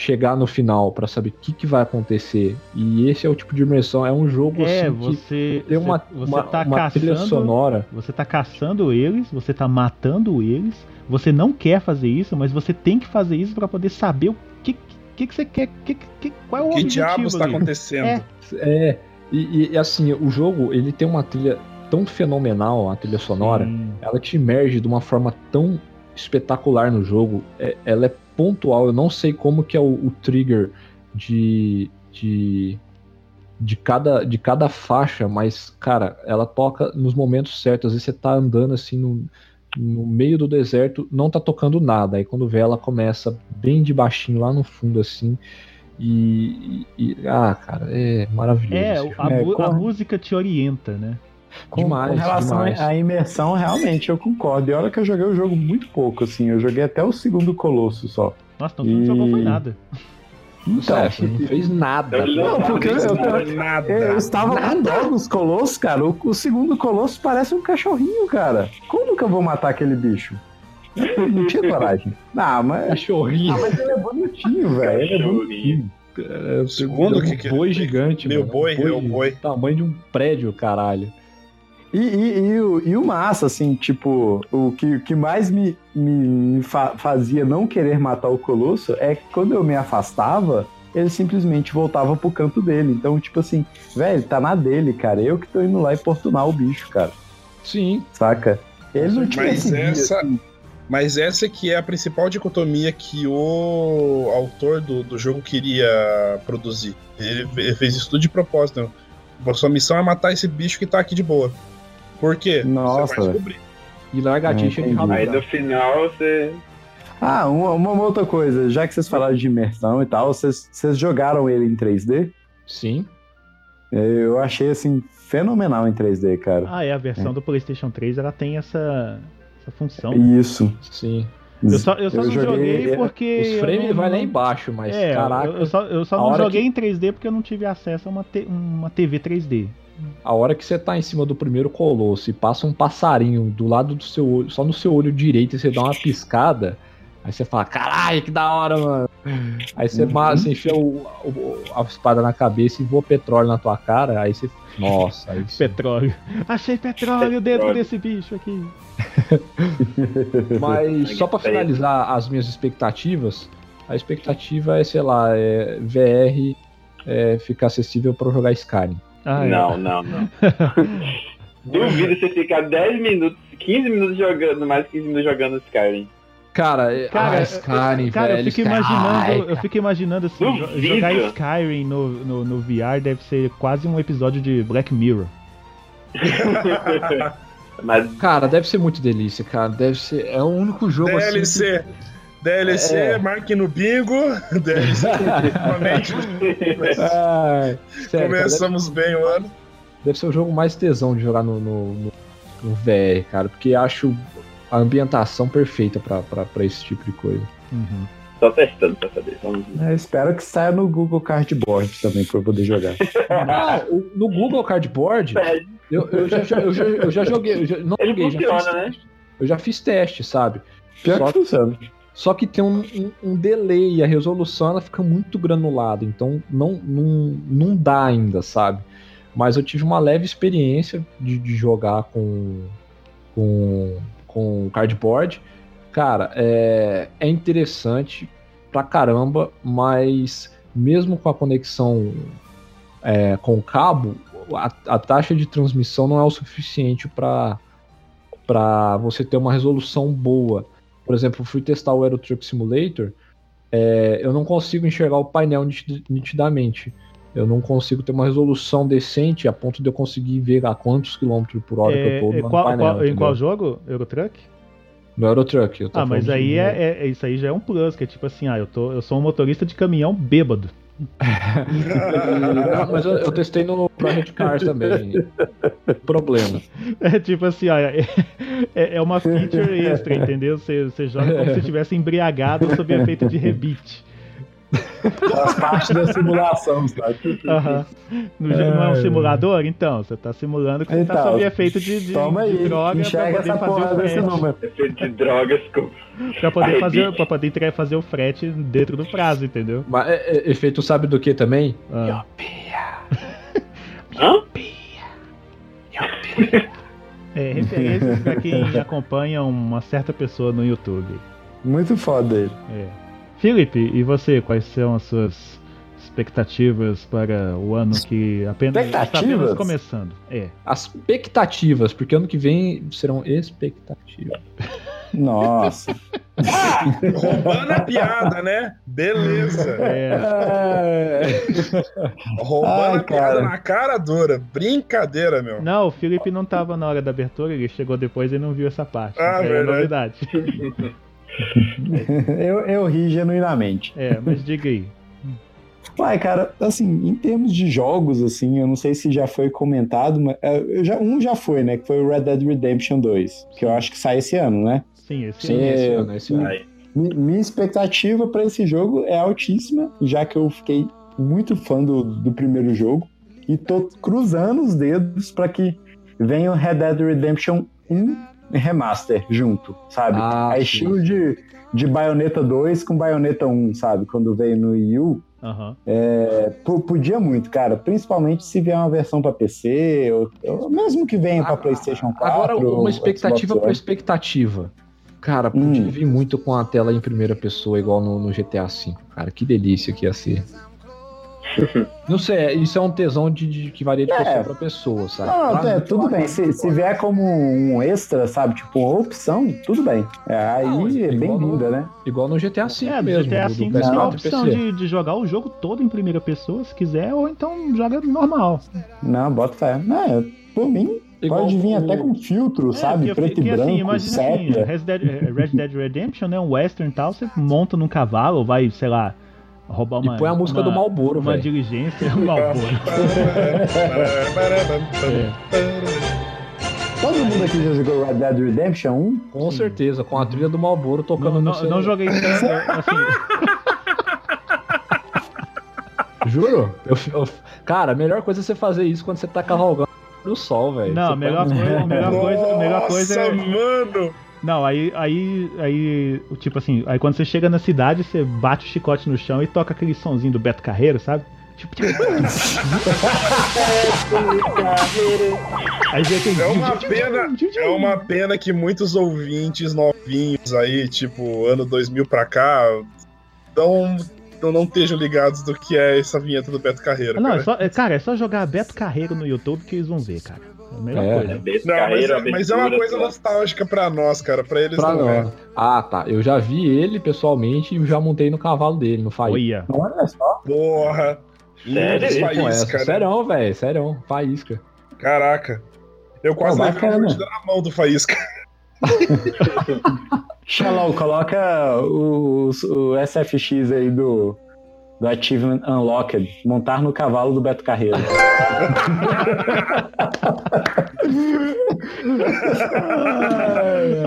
chegar no final pra saber o que, que vai acontecer. E esse é o tipo de imersão. É um jogo É, assim que você, tem uma, você uma, tá uma trilha caçando. sonora. Você tá caçando eles, você tá matando eles, você não quer fazer isso, mas você tem que fazer isso pra poder saber o que, que, que você quer, que, que, qual é o Que objetivo diabos tá ali. acontecendo? É. É, e, e- e assim, o jogo ele tem uma trilha tão fenomenal, a trilha sonora. Sim. ela te emerge de uma forma tão espetacular no jogo. É- ela é pontual. Eu não sei como que é o, o trigger de, de, de, cada, de cada faixa, mas, cara, ela toca nos momentos certos. Às vezes você tá andando assim no, no meio do deserto, não tá tocando nada. Aí quando vê, ela começa bem de baixinho lá no fundo, assim. E, e- e- ah, cara, é maravilhoso. É, a, É, a música te orienta, né? Com, Demais, com relação demais. à imersão, realmente, eu concordo. E olha que eu joguei o jogo muito pouco, assim. Eu joguei até o segundo Colosso só. Nossa, então tu não jogou foi E- nada. Então, É, você não fez nada. Eu não Não, porque eu, eu, Nada, nada. eu estava com dó dos colossos, cara. O, o segundo colosso parece um cachorrinho, cara. Como que eu vou matar aquele bicho? Eu não tinha coragem. Ah, mas, Cachorrinho. ah, mas ele é bonitinho, velho. Ele é bonitinho. É, segundo um que que- boi gigante, Meu mano. boi, é o boi. Tamanho de um prédio, caralho. E, e, e o, e o massa, assim, tipo, o que, que mais me, me, me fa- fazia não querer matar o Colosso é que quando eu me afastava, ele simplesmente voltava pro canto dele. Então, tipo assim, velho, tá na dele, cara. Eu que tô indo lá importunar o bicho, cara. Sim. Saca? Ele não tinha Mas essa- assim. Mas essa que é a principal dicotomia que o autor do, do jogo queria produzir. Ele fe- fez isso tudo de propósito. A sua missão é matar esse bicho que tá aqui de boa. Por quê? Nossa, Você vai descobrir. E largatinha É, de rabo. Aí no final você. Ah, uma, uma outra coisa. Já que vocês falaram de imersão e tal, vocês, vocês jogaram ele em 3D? Sim. Eu achei, assim, fenomenal em 3D, cara. Ah, é, a versão do PlayStation 3 ela tem essa, essa função. Isso. Sim. Eu só, eu só Eu não joguei- joguei porque. Os frames não- vai lá embaixo, mas É, caraca, eu, eu só, eu só não joguei que- em 3D porque eu não tive acesso a uma, te- uma TV 3D. A hora que você tá em cima do primeiro colosso e passa um passarinho do lado do seu olho, só no seu olho direito e você dá uma piscada, aí você fala, caralho, que da hora, mano. Aí você, Uhum. ma- você enfia o- o- a espada na cabeça e voa petróleo na tua cara, aí você. Nossa, aí você... Petróleo. Achei petróleo dentro desse bicho aqui. Mas só pra finalizar as minhas expectativas, a expectativa é, sei lá, é VR é, ficar acessível pra eu jogar Skyrim. Ah, é. Não, não, não. Duvido você ficar 10 minutos, 15 minutos jogando, mais 15 minutos jogando Skyrim. Cara, é- Cara, ah, Skyrim, Cara, eu velho. fico Skyrim. imaginando, eu fico imaginando assim, Duvido. jogar Skyrim no, no, no VR deve ser quase um episódio de Black Mirror. Mas Cara, deve ser muito delícia, cara. Deve ser. É o único jogo assim. DLC. DLC, É. marque no bingo. DLC, novamente. Que... Ai, sério, cara, deve, Começamos bem o ano. deve ser o jogo mais tesão de jogar no, no, no- no VR, cara. Porque acho a ambientação perfeita pra, pra, pra esse tipo de coisa. Uhum. só testando pra saber. Vamos ver. Eu espero que saia no Google Cardboard também pra eu poder jogar. Ah, no Google Cardboard, Pede. eu, eu, já, já- eu, já, eu já joguei. Eu já, não Ele joguei, já funciona, fiz, né? Eu já fiz teste, sabe? Pior Só que funciona. Só que tem um, um, um delay, a resolução ela fica muito granulada, então não, não, não dá ainda, sabe? Mas eu tive uma leve experiência de, de jogar com, com, com cardboard. Cara, é, é interessante pra caramba, mas mesmo com a conexão é, com o cabo, a, a taxa de transmissão não é o suficiente para você ter uma resolução boa. Por exemplo, fui testar o Euro Truck Simulator, é, eu não consigo enxergar o painel nitid- nitidamente. Eu não consigo ter uma resolução decente a ponto de eu conseguir ver a quantos quilômetros por hora que É, eu tô é, no qual- painel. qual- em qual jogo? Eurotruck? No Euro Truck. eu tô Ah, mas aí é, é- é- isso aí já é um plus, que é tipo assim, ah, eu, tô, eu sou um motorista de caminhão bêbado. Mas eu, eu testei no Project Cars também. Problema. É tipo assim, ó, é, é- é uma feature extra, entendeu? Você, você joga como se estivesse embriagado sob efeito de rebite. Faz parte da simulação, sabe? Aham. No jogo não é um simulador? Então, você tá simulando que você tá Então, sob efeito de, de, Toma de aí, droga pra enxerga poder essa fazer porra o desse frete. número. Efeito de drogas com. Pra poder, fazer, pra poder fazer o frete dentro do prazo, entendeu? Mas é, é, efeito sabe do que também? Ah. Hã? É, referências pra quem acompanha uma certa pessoa no YouTube. Muito foda ele. É. Felipe, e você, quais são as suas expectativas para o ano que apenas está apenas começando? É. As expectativas, porque ano que vem serão expectativas. Nossa. Roubando a piada, né? Beleza. é. Roubando Ai, a piada cara. na cara dura. Brincadeira, meu. Não, o Felipe não tava na hora da abertura, ele chegou depois e não viu essa parte. Ah, é verdade. novidade. eu, eu ri genuinamente. É, mas diga aí. Uai, cara, assim, em termos de jogos, assim, eu não sei se já foi comentado, mas é, eu já, um já foi, né? Que foi o Red Dead Redemption 2, que eu acho que sai esse ano, né? Sim, esse Sim, é. esse ano, esse ano. Minha expectativa pra esse jogo é altíssima, já que eu fiquei muito fã do, do primeiro jogo e tô cruzando os dedos pra que venha o Red Dead Redemption 1 Remaster junto, sabe? Ah, é sim. estilo de, de Bayonetta 2 com Bayonetta 1, sabe? Quando veio no Wii U. Aham. É, podia muito, cara. Principalmente se vier uma versão pra PC, ou, ou mesmo que venha pra Ah, PlayStation 4. Agora, uma expectativa One. expectativa. Cara, podia Hum. vir muito com a tela em primeira pessoa, igual no, no GTA V. Cara, que delícia que ia ser. Não sei, isso é um tesão de, de- que varia de É. pessoa pra pessoa, sabe? Não, Pra é, mim, tudo bem. Se, se vier como um extra, sabe? Tipo, uma opção, tudo bem. É, aí Não, é bem-vinda, né? Igual no GTA V É, mesmo, GTA V tem a PS4 e opção de, de jogar o jogo todo em primeira pessoa, se quiser, ou então joga normal. Não, bota fé. Não, é, por mim, Igual pode vir o- até com filtro, É, sabe? porque- Preto porque, e branco, assim, imagina assim, Dead, Red Dead Redemption, né? Um western e tal, você monta num cavalo, vai, sei lá, roubar uma. E põe a música uma- do Malboro, Uma velho. diligência, um Malboro. É. Todo mundo aqui já jogou Red Dead Redemption 1? Com certeza, com a trilha do Malboro tocando Não, no não, seu... não joguei tanto, assim, Juro? Eu- eu- cara, a melhor coisa é você fazer isso quando você tá cavalgando no sol, velho. não, a melhor pode- coisa, a melhor coisa, a melhor coisa Nossa, é... mano! Não, aí, aí, aí, tipo assim, aí quando você chega na cidade, você bate o chicote no chão e toca aquele sonzinho do Beto Carreiro, sabe? Tipo, tipo... aí aquele... É uma pena, é uma pena que muitos ouvintes novinhos aí, tipo, ano 2000 pra cá, não, não, não estejam ligados do que é essa vinheta do Beto Carreiro. Não, cara. é só, é, cara, é só jogar Beto Carreiro no YouTube que eles vão ver, cara. É a melhor É. coisa. Beto Não, mas, Carreiro, é, mas é uma aventura, coisa só. nostálgica pra nós, cara. Pra eles Pra não é. nós. Ah, tá. Eu já vi ele pessoalmente e já montei no cavalo dele, no Faísca. Olha. Olha só. Porra. Sério? Faísca, né? Serão, velho. Serão. Faísca. Caraca. Eu quase levei na mão do Faísca. Shalom, coloca o, o SFX aí do, do Achievement Unlocked. Montar no cavalo do Beto Carreiro.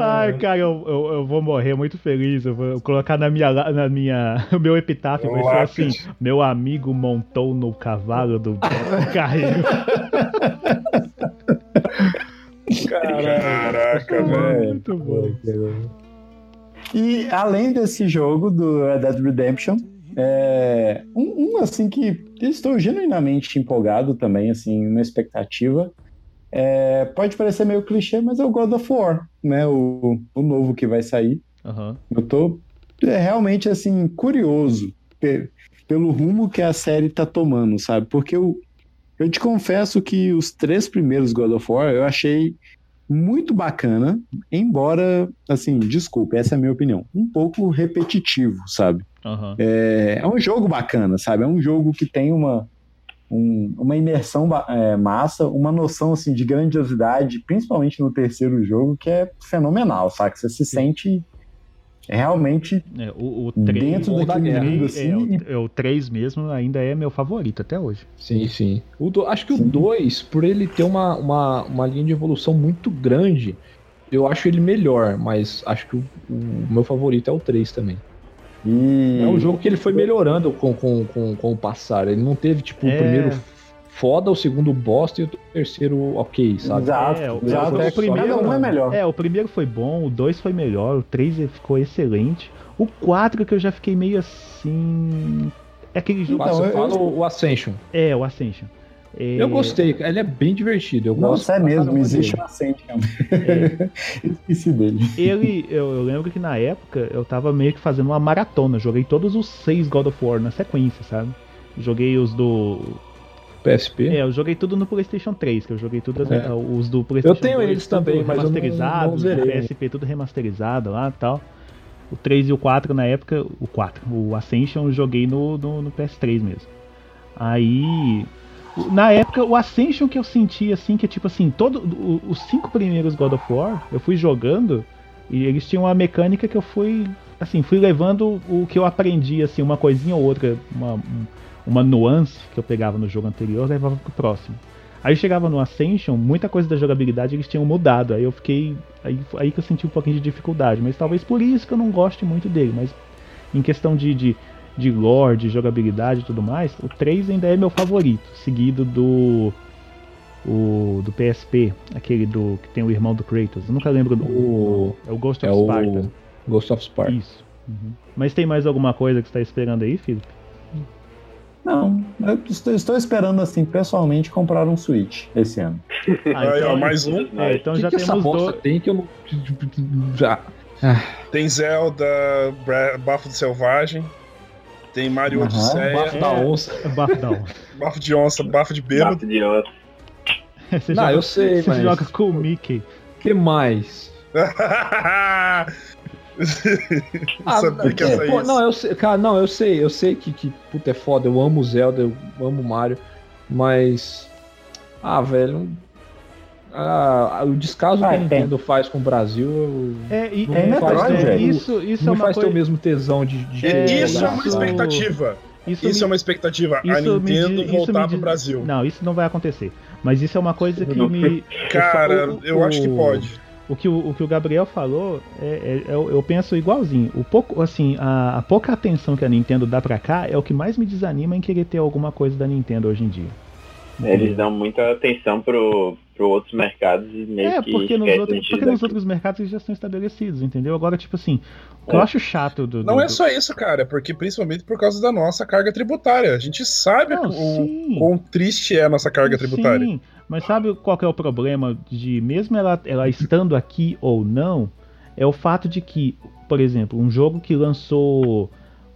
Ai, cara, eu, eu, eu vou morrer muito feliz. Eu vou colocar na minha, na minha, o meu epitáfio vai ser assim: meu amigo montou no cavalo do Beto Carreiro. Caraca, velho. Muito bom. E além desse jogo do Red Dead Redemption, é, um, um, assim que eu estou genuinamente empolgado também, assim, uma expectativa. é, pode parecer meio clichê, mas é o God of War, né? O, o novo que vai sair. Aham. Eu tô é, realmente assim curioso pe- pelo rumo que a série tá tomando, sabe? Porque eu, eu te confesso que os três primeiros God of War eu achei muito bacana, embora, assim, desculpe, essa é a minha opinião, um pouco repetitivo, sabe? Aham. É, é um jogo bacana, sabe? É um jogo que tem uma, um- uma imersão é, massa, uma noção assim, de grandiosidade, principalmente no terceiro jogo, que é fenomenal, sabe? Você se sente realmente É, o, o 3, dentro bom da guerra. mundo é, assim. o, e- é, o 3 mesmo ainda é meu favorito até hoje. Sim, sim. O do- acho que Sim. o 2, por ele ter uma, uma, uma linha de evolução muito grande, eu acho ele melhor, mas acho que o, o meu favorito é o 3 também. E É um jogo que ele foi melhorando com, com, com, com o passar. Ele não teve, tipo, É. o primeiro foda, o segundo bosta e o terceiro ok, sabe? Exato, É, o- exato. o É, primeiro- cada um é melhor. É, o primeiro foi bom, o 2 foi melhor, o 3 ficou excelente. O 4 que eu já fiquei meio assim. É aquele jogo. Então, Você eu- fala o, o Ascension. É, o Ascension. É, Eu gostei, ele é bem divertido. Eu gosto Nossa, é pra mesmo, existe um Ascension. Esqueci dele. Ele, eu, eu lembro que na época eu tava meio que fazendo uma maratona. Joguei todos os seis God of War na sequência, sabe? Joguei os do. PSP. É, eu joguei tudo no PlayStation 3, que eu joguei todos É. os do PlayStation Eu tenho 2, eles tudo também, mas eu não- não. PSP tudo remasterizado lá tal. O 3 e o 4 na época, o 4, o Ascension eu joguei no, no, no PS3 mesmo. Aí, na época, o Ascension que eu senti assim, que é tipo assim, todo, o- os cinco primeiros God of War, eu fui jogando e eles tinham uma mecânica que eu fui, assim, fui levando o que eu aprendi, assim, uma coisinha ou outra, uma, um- uma nuance que eu pegava no jogo anterior, levava pro próximo. Aí chegava no Ascension, muita coisa da jogabilidade eles tinham mudado. Aí eu fiquei. Aí, aí que eu senti um pouquinho de dificuldade. Mas talvez por isso que eu não goste muito dele. Mas em questão de, de, de lore, de jogabilidade e tudo mais, o 3 ainda é meu favorito. Seguido do. O, do PSP, aquele do que tem o irmão do Kratos. Eu nunca lembro do. O- é o Ghost É of o Sparta. Ghost of Sparta. Isso. Uhum. Mas tem mais alguma coisa que você tá esperando aí, Felipe? Não, eu estou, estou esperando, assim, pessoalmente, comprar um Switch esse ano. Ah, Aí, ó, mais um. é, então O que já que essa temos dois. tem que eu não. Já. Tem Zelda, Bafo do Selvagem. Tem Mario Aham, Odisseia, Bafo da É. onça. Bafo da onça. Bafo de Onça, Bafo de Bêbado. Bafo de. Você Não, joga, eu sei, você mas. joga com o Mickey. que mais? Sabia que é, pô, isso. não, eu sei, cara, não, eu sei, eu sei que, que puta é foda, eu amo Zelda, eu amo Mario, mas. Ah, velho. ah, o descaso Ah, que a. Nintendo faz com o Brasil. eu- É, e, Não é, me faz mas ter- é, isso, isso não é faz ter coisa. o mesmo tesão de. de É, Isso é uma expectativa. Isso, Isso me- é uma expectativa. A isso Nintendo diz- voltar pro Brasil. Não, isso não vai acontecer. Mas isso é uma coisa que me. Cara, o- eu acho que pode. O que o, o que o Gabriel falou, é, é- é- eu, eu penso igualzinho. O pouco, assim, a, a pouca atenção que a Nintendo dá pra cá é o que mais me desanima em querer ter alguma coisa da Nintendo hoje em dia. Eles dão muita atenção pro, pro outros mercados e meio É, que porque nos, outros, porque nos outros mercados eles já estão estabelecidos, entendeu? Agora, tipo assim, o que eu É. acho chato do. Não do- é só isso, cara, porque principalmente por causa da nossa carga tributária. A gente sabe Não, o sim. quão triste é a nossa carga tributária. Sim, mas sabe qual que é o problema de, mesmo ela, ela estando aqui ou não, é o fato de que, por exemplo, um jogo que lançou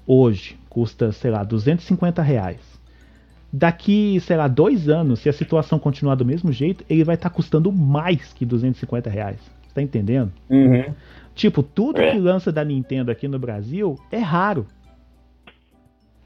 hoje custa, sei lá, 250 reais. Daqui, sei lá, dois anos, se a situação continuar do mesmo jeito, ele vai estar custando mais que 250 reais. Você tá entendendo? Uhum. Tipo, tudo É. que lança da Nintendo aqui no Brasil é raro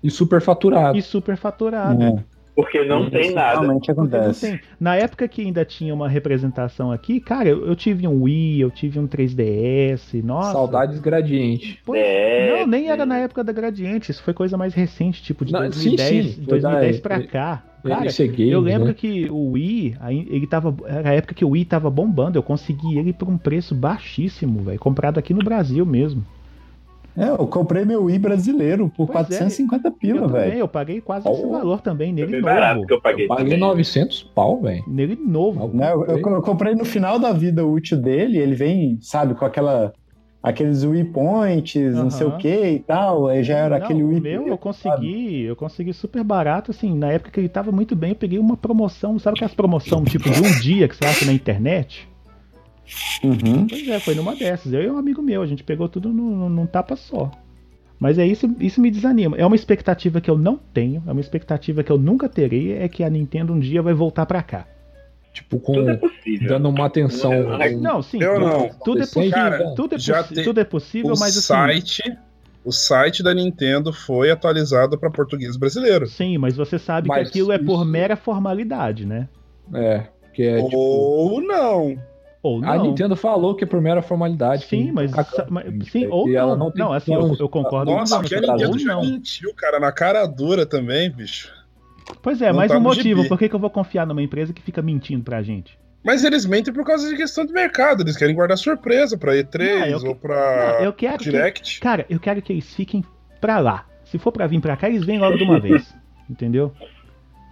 E superfaturado. e superfaturado. É, Porque não isso tem nada. Realmente acontece. tem. Na época que ainda tinha uma representação aqui, cara, eu, eu tive um Wii, eu tive um 3DS, nossa. Saudades gradiente. Pois- É, não, nem era na época da Gradiente, isso foi coisa mais recente, tipo de Não, 2010, sim, sim, foi 2010 da- pra cá. Cara, é game, eu lembro né? que o Wii, ele tava, era a época que o Wii tava bombando, eu consegui ele por um preço baixíssimo, velho, comprado aqui no Brasil mesmo. É, eu comprei meu Wii brasileiro por Pois é, 450 eu pila, velho. eu paguei quase esse Oh. valor também nele bem barato novo. que eu paguei. Eu paguei também. 900 pau, velho. Nele novo. Né, eu, eu- eu comprei no final da vida útil dele, ele vem, sabe, com aquela aqueles Wii Points, não sei o que e tal, aí já era Não, aquele Wii. meu eu consegui, eu consegui super barato, assim, na época que ele tava muito bem, eu peguei uma promoção, sabe aquelas promoção tipo de um dia que você acha na internet? Uhum. Pois é, foi numa dessas. Eu e um amigo meu, a gente pegou tudo num, num- num tapa só. Mas é isso, isso me desanima. É uma expectativa que eu não tenho, é uma expectativa que eu nunca terei, é que a Nintendo um dia vai voltar pra cá. Tipo, com, é dando uma atenção. Não, não, sim, Eu tudo, não. tudo é possível, Cara, tudo, é possi- tudo é possível, O mas assim, site, o site da Nintendo foi atualizado para português brasileiro. sim, mas você sabe Mas que aquilo é por isso- mera formalidade, né? É, que é tipo. Ou não. Ou não. A Nintendo falou que é por mera formalidade. Sim, que mas, mas- sim, velho, ou não. ela Não, não tem assim, eu, eu concordo Nossa, com que a Nintendo já não. mentiu, cara, na cara dura também, bicho. Pois é, Não mais tá um motivo por que que eu vou confiar numa empresa que fica mentindo pra gente. Mas eles mentem por causa de questão de mercado. Eles querem guardar surpresa pra E3 Não, eu que- ou pra Não, eu quero que, Direct. Cara, eu quero que eles fiquem pra lá. Se for pra vir pra cá, eles vêm logo de uma vez. Entendeu?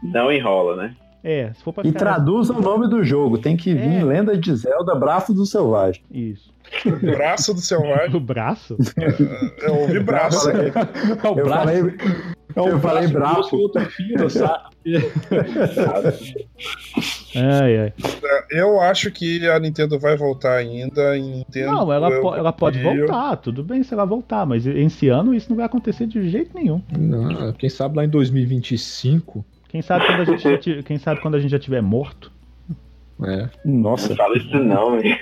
Não enrola, né? É, se for pra E ficar. traduza o nome do jogo. Tem que vir É. Lenda de Zelda, Braço do Selvagem. Isso. Braço do selvagem. O braço? Eu ouvi braço. É o Eu braço, falei, é o eu falei braço? Ai, ai. Eu acho que a Nintendo vai voltar ainda. Nintendo, Não, ela, eu- po- ela pode eu- voltar, tudo bem se ela voltar, mas esse ano isso não vai acontecer de jeito nenhum. Não, quem sabe lá em 2025. Quem sabe quando a gente já, quem sabe quando a gente já tiver morto? É. Nossa. Não fala isso não, velho.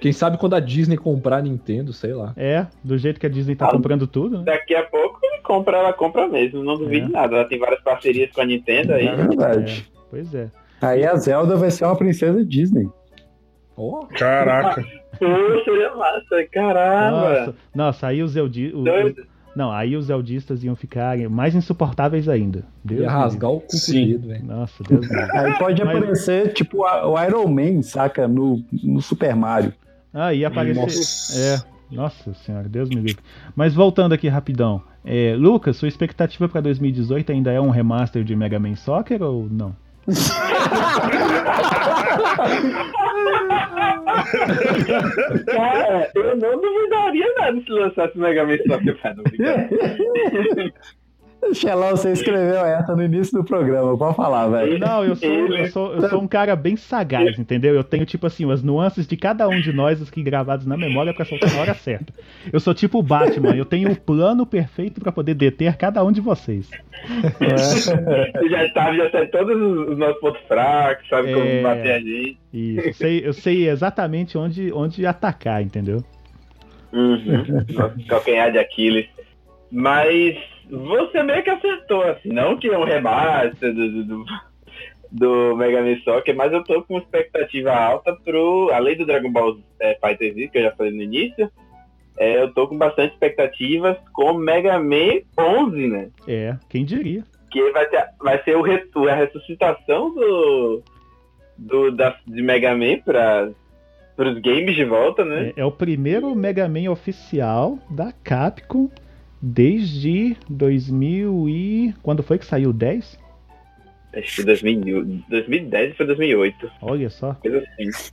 Quem sabe quando a Disney comprar a Nintendo, sei lá. É, do jeito que a Disney tá Ah. comprando tudo, né? Daqui a pouco ele compra, ela compra mesmo, não duvide É. nada. Ela tem várias parcerias com a Nintendo aí. É verdade. Pois é. Aí a Zelda vai ser uma princesa Disney. Ó, Caraca. Pô, seria massa, caramba. Nossa, nossa, aí Zeldi... o- o- Doido. Não, aí os Zeldistas iam ficar mais insuportáveis ainda. Deus ia rasgar o cu dedo, velho. Nossa, Deus. Aí pode Mas- aparecer, tipo, o Iron Man, saca? No, no Super Mario. Ah, ia aparecer. Nossa. É. Nossa senhora, Deus me livre. Mas voltando aqui rapidão. É, Lucas, sua expectativa pra 2018 ainda é um remaster de Mega Man Soccer ou não? Cara, eu não duvidaria nada se lançasse Mega Man Soccer brincar. Xelão, você escreveu essa no início do programa, pode falar, velho. Não, eu sou, eu sou, eu sou um cara bem sagaz, entendeu? Eu tenho, tipo assim, as nuances de cada um de nós aqui gravados na memória pra soltar na hora certa. Eu sou tipo o Batman, eu tenho o plano perfeito pra poder deter cada um de vocês. Você já sabe, já sabe todos os os nossos pontos fracos, sabe É. como bater a gente. Isso, eu sei, eu sei exatamente onde, onde atacar, entendeu? Uhum. Nosso calcanhar de Aquiles. Mas você meio que acertou, assim, não que é um remaster do, do, do, Mega Man Soccer, mas eu tô com expectativa alta pro. Além do Dragon Ball é, Fighter Z, que eu já falei no início, é, eu tô com bastante expectativas com Mega Man 11, né? É, quem diria? Que vai, ter, vai ser o retu- a ressuscitação do, do, da, de Mega Man para os games de volta, né? É, é o primeiro Mega Man oficial da Capcom desde 2000 e... Quando foi que saiu o 10? Acho que 2000, 2010 foi 2008. Olha só. Coisa assim.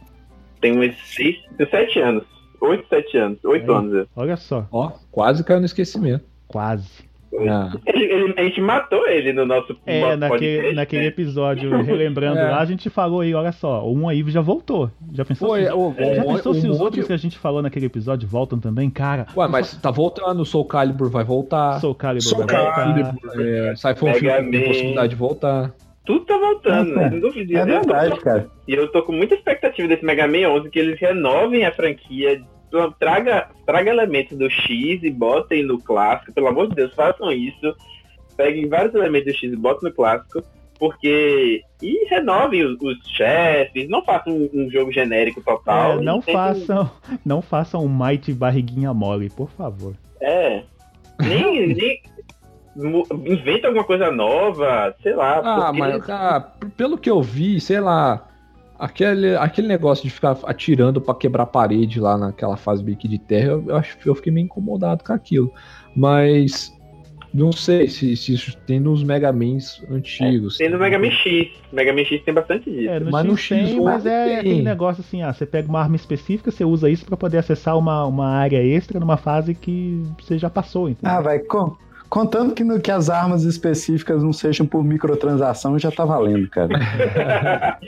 Tem uns 6, 7 anos. 8, 7 anos. 8 Aí. anos. é. Olha só. Ó, quase caiu no esquecimento. Quase. Ah, Ele- ele- a gente matou ele no nosso É, nosso naquele, podcast, naquele né? episódio, relembrando É. lá, a gente falou aí, olha só, um aí já voltou. Já pensou, Foi, se, o- o- já o- pensou o se os outros que a gente falou naquele episódio voltam também? Cara, Ué, mas tá voltando, o Soul Calibur vai voltar. Soul Calibur Soul vai voltar. Calibur. É, Siphon Filter tem possibilidade de voltar. Tudo tá voltando, né? Não duvido. É Eu tô- verdade, cara. E eu tô com muita expectativa desse Mega Man 11 que eles renovem a franquia, traga, traga elementos do X e botem no clássico. Pelo amor de Deus, façam isso. Peguem vários elementos do X e botem no clássico. Porque. E renovem os, os chefes. Não façam um, um jogo genérico total. É, não Tentem- façam, não façam um Might barriguinha mole, por favor. É. Nem. nem inventa alguma coisa nova, sei lá. Ah, porque- mas ah, pelo que eu vi, sei lá, aquele, aquele negócio de ficar atirando pra quebrar a parede lá naquela fase meio que de terra, eu, eu acho eu fiquei meio incomodado com aquilo. Mas não sei se, se isso tem nos Mega Mans antigos. Tem no Mega Man X. Mega Man X tem bastante disso. É, no Mas X no X tem, mas é tem. aquele negócio assim, ah, você pega uma arma específica, você usa isso pra poder acessar uma, uma área extra numa fase que você já passou, entendeu? Ah, vai. con- Contando que, no- que as armas específicas não sejam por microtransação, já tá valendo, cara.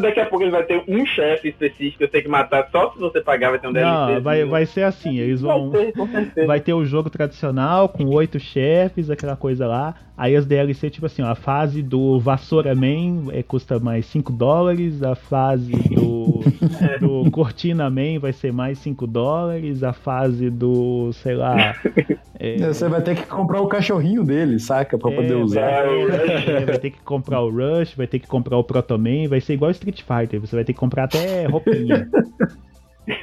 Daqui a pouco ele vai ter um chefe específico que você tem que matar só se você pagar, vai ter um DLC. Não, vai, vai ser assim, eles vão. Vai ter. Vai ter o jogo tradicional com oito chefes, aquela coisa lá. Aí as DLC, tipo assim, ó, a fase do Vassoura Man é, custa mais 5 dólares, a fase do, do Cortina Man vai ser mais 5 dólares, a fase do, sei lá. é, Você vai ter que comprar o cachorrinho dele, saca? Pra é, poder usar. vai, é, vai ter que comprar o Rush, vai ter que comprar o Proto Man, vai ser igual Street Fighter, você vai ter que comprar até roupinha.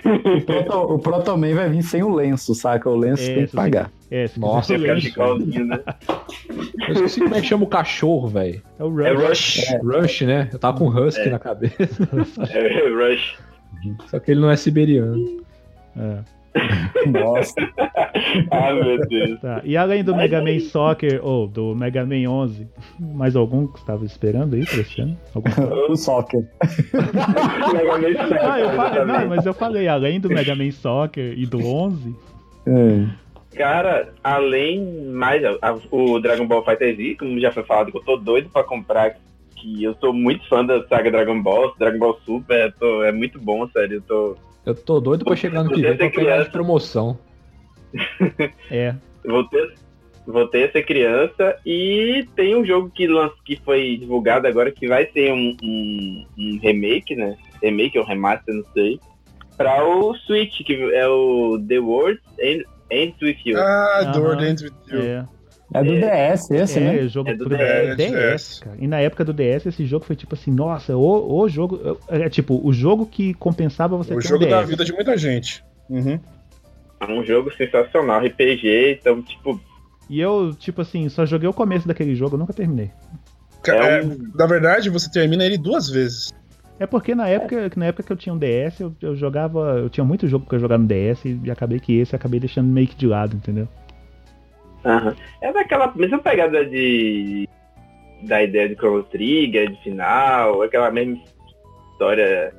O Proto, o Proto Man vai vir sem o lenço, saca? O lenço É, tem que se- pagar. É, se Nossa, quiser Fica o de Rush, calzinho, né? Eu esqueci como é que chama o cachorro, velho. é o É Rush. Rush. Rush, né? Eu tava com Husky É. na cabeça. É Rush. Só que ele não é siberiano. É. Nossa. Ah, meu Deus. Tá. E além do Mega Man Soccer, ou do Mega Man 11, mais algum que estava esperando aí pra esse ano? Algum? o soccer. Mega Man Ah, eu falei, não, mas eu falei, além do Mega Man Soccer e do 11, É. Cara, além mais a- o Dragon Ball Fighter Z, como já foi falado, que eu tô doido pra comprar, que eu sou muito fã da saga Dragon Ball, Dragon Ball Super, tô- é muito bom, sério, eu tô Eu tô doido pra chegar no que vem pra pegar de promoção. é. voltei, voltei a ser criança e tem um jogo que, que foi divulgado agora que vai ser um, um- um remake, né? Remake ou remaster, não sei. Pra o Switch, que é o The World End- Ends With You. Ah. The World Ends With You. É, É do DS esse, né? é jogo É do DS, DS, cara. E na época do DS, esse jogo foi tipo assim, nossa, o, o jogo. É tipo, o jogo que compensava você O ter jogo um DS. da vida de muita gente. Uhum. É um jogo sensacional, RPG, então, tipo, E eu, tipo assim, só joguei o começo daquele jogo, eu nunca terminei. É é, um- Na verdade, você termina ele duas vezes. É porque na época, na época que eu tinha um DS, eu, eu jogava. Eu tinha muito jogo pra jogar no DS e acabei que esse acabei deixando meio que de lado, entendeu? Aham. É daquela mesma pegada de. da ideia de Chrono Trigger, de final, aquela mesma história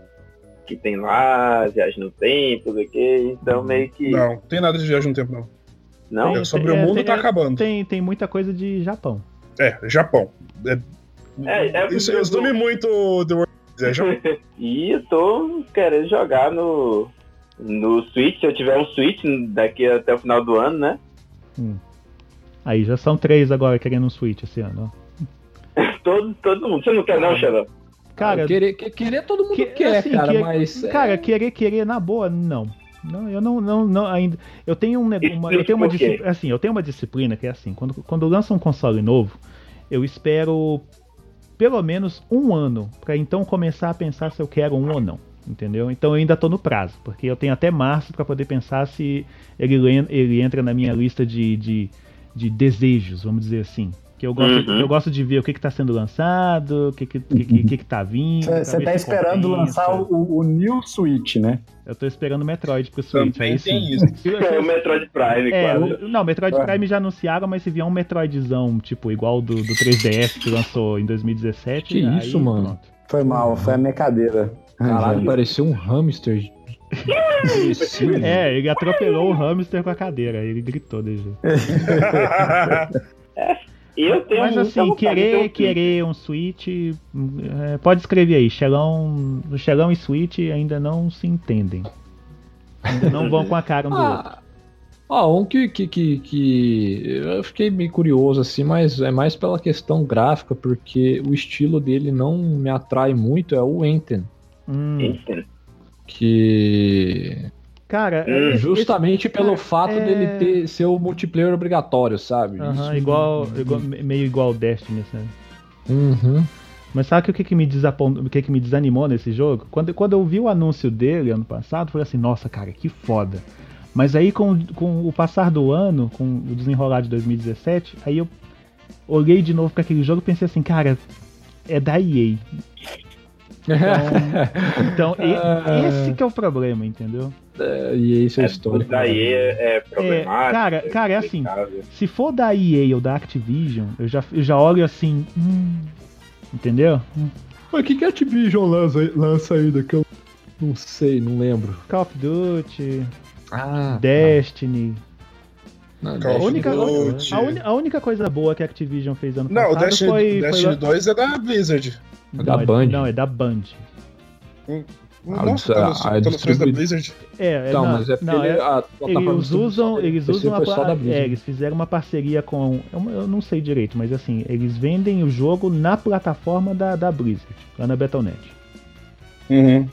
que tem lá, viagem no tempo, sei o quê. Então meio que. Não, não tem nada de viagem no tempo, não. Não? Tem- É sobre é, o mundo tem- tá acabando. Tem, tem muita coisa de Japão. É, Japão. É, É, é isso porque resume eu- muito The World é, Japão. E eu tô querendo jogar no. No Switch, se eu tiver um Switch daqui até o final do ano, né? Aí já são três agora querendo um Switch esse ano, ó. Todo, todo mundo. Você não quer não, Xelão? Cara, querer, que- querer todo mundo que- quer, assim, cara, mas. é- cara, querer, querer na boa, não. Não, eu não, não, não ainda. Eu tenho um, uma, eu tenho uma disciplina, assim, eu tenho uma disciplina que é assim, quando, quando lança um console novo, eu espero pelo menos um ano pra então começar a pensar se eu quero um ou não, entendeu? Então eu ainda tô no prazo, porque eu tenho até março pra poder pensar se ele, ele entra na minha lista de, de, de desejos, vamos dizer assim. Que eu gosto, Uhum. eu gosto de ver o que, que tá sendo lançado, o que, que, que, que, que, que tá vindo. Você tá se esperando compensa. lançar o, o New Switch, né? Eu tô esperando o Metroid pro Switch, Também aí tem sim. isso. É o Metroid Prime, É, quase. o- não, Metroid Ah. Prime já anunciaram, mas se vier um Metroidzão, tipo, igual do, do 3DS que lançou em 2017. Que aí isso, mano? pronto. Foi mal, foi a minha cadeira. Caralho, pareceu um hamster. É, ele atropelou o hamster com a cadeira, ele gritou desse jeito. E eu tenho Mas assim, querer, um querer um Switch, é, pode escrever aí, Xelão, Xelão e Switch ainda não se entendem. Ainda não vão com a cara um do outro. Ah, ó, um que, que, que, que eu fiquei meio curioso assim, mas é mais pela questão gráfica, porque o estilo dele não me atrai muito, é o Enten. Hum, Enfim. Que cara, Hum, esse- justamente pelo cara, fato é- dele ter ser o multiplayer obrigatório, sabe? Aham, Isso- igual, igual- meio igual Destiny, sabe? Uhum. Mas sabe o que, que me desapont... o que, que me desanimou nesse jogo? Quando, quando eu vi o anúncio dele ano passado, eu falei assim, nossa, cara, que foda. Mas aí com, com o passar do ano, com o desenrolar de 2017, aí eu olhei de novo para aquele jogo e pensei assim, cara, é da EA. Então, e- Ah. esse que é o problema, entendeu? É, e isso é, É, histórico. daí é, é problemático. cara, cara, é assim. Se for da EA ou da Activision, eu já, eu já olho assim, hum, entendeu? Hum, Mas o que, que a Activision lança, lança ainda que eu não sei, não lembro. Call of Duty, Ah, Destiny. Não, A única, Duty. a, uni- a única coisa boa que a Activision fez ano Não, o passado Destiny, foi, Destiny foi 2 é da Blizzard. Não, da é- Band. Não, é da Band. A- Nossa, tá nos- a tá nos fãs da Blizzard. É, é, Então, não, mas é porque não, ele- é- a plataforma eles usam, eles usam a só da é, Blizzard. eles fizeram uma parceria com, eu, eu não sei direito, mas assim, eles vendem o jogo na plataforma da, da Blizzard, lá na Battle.net. Uhum.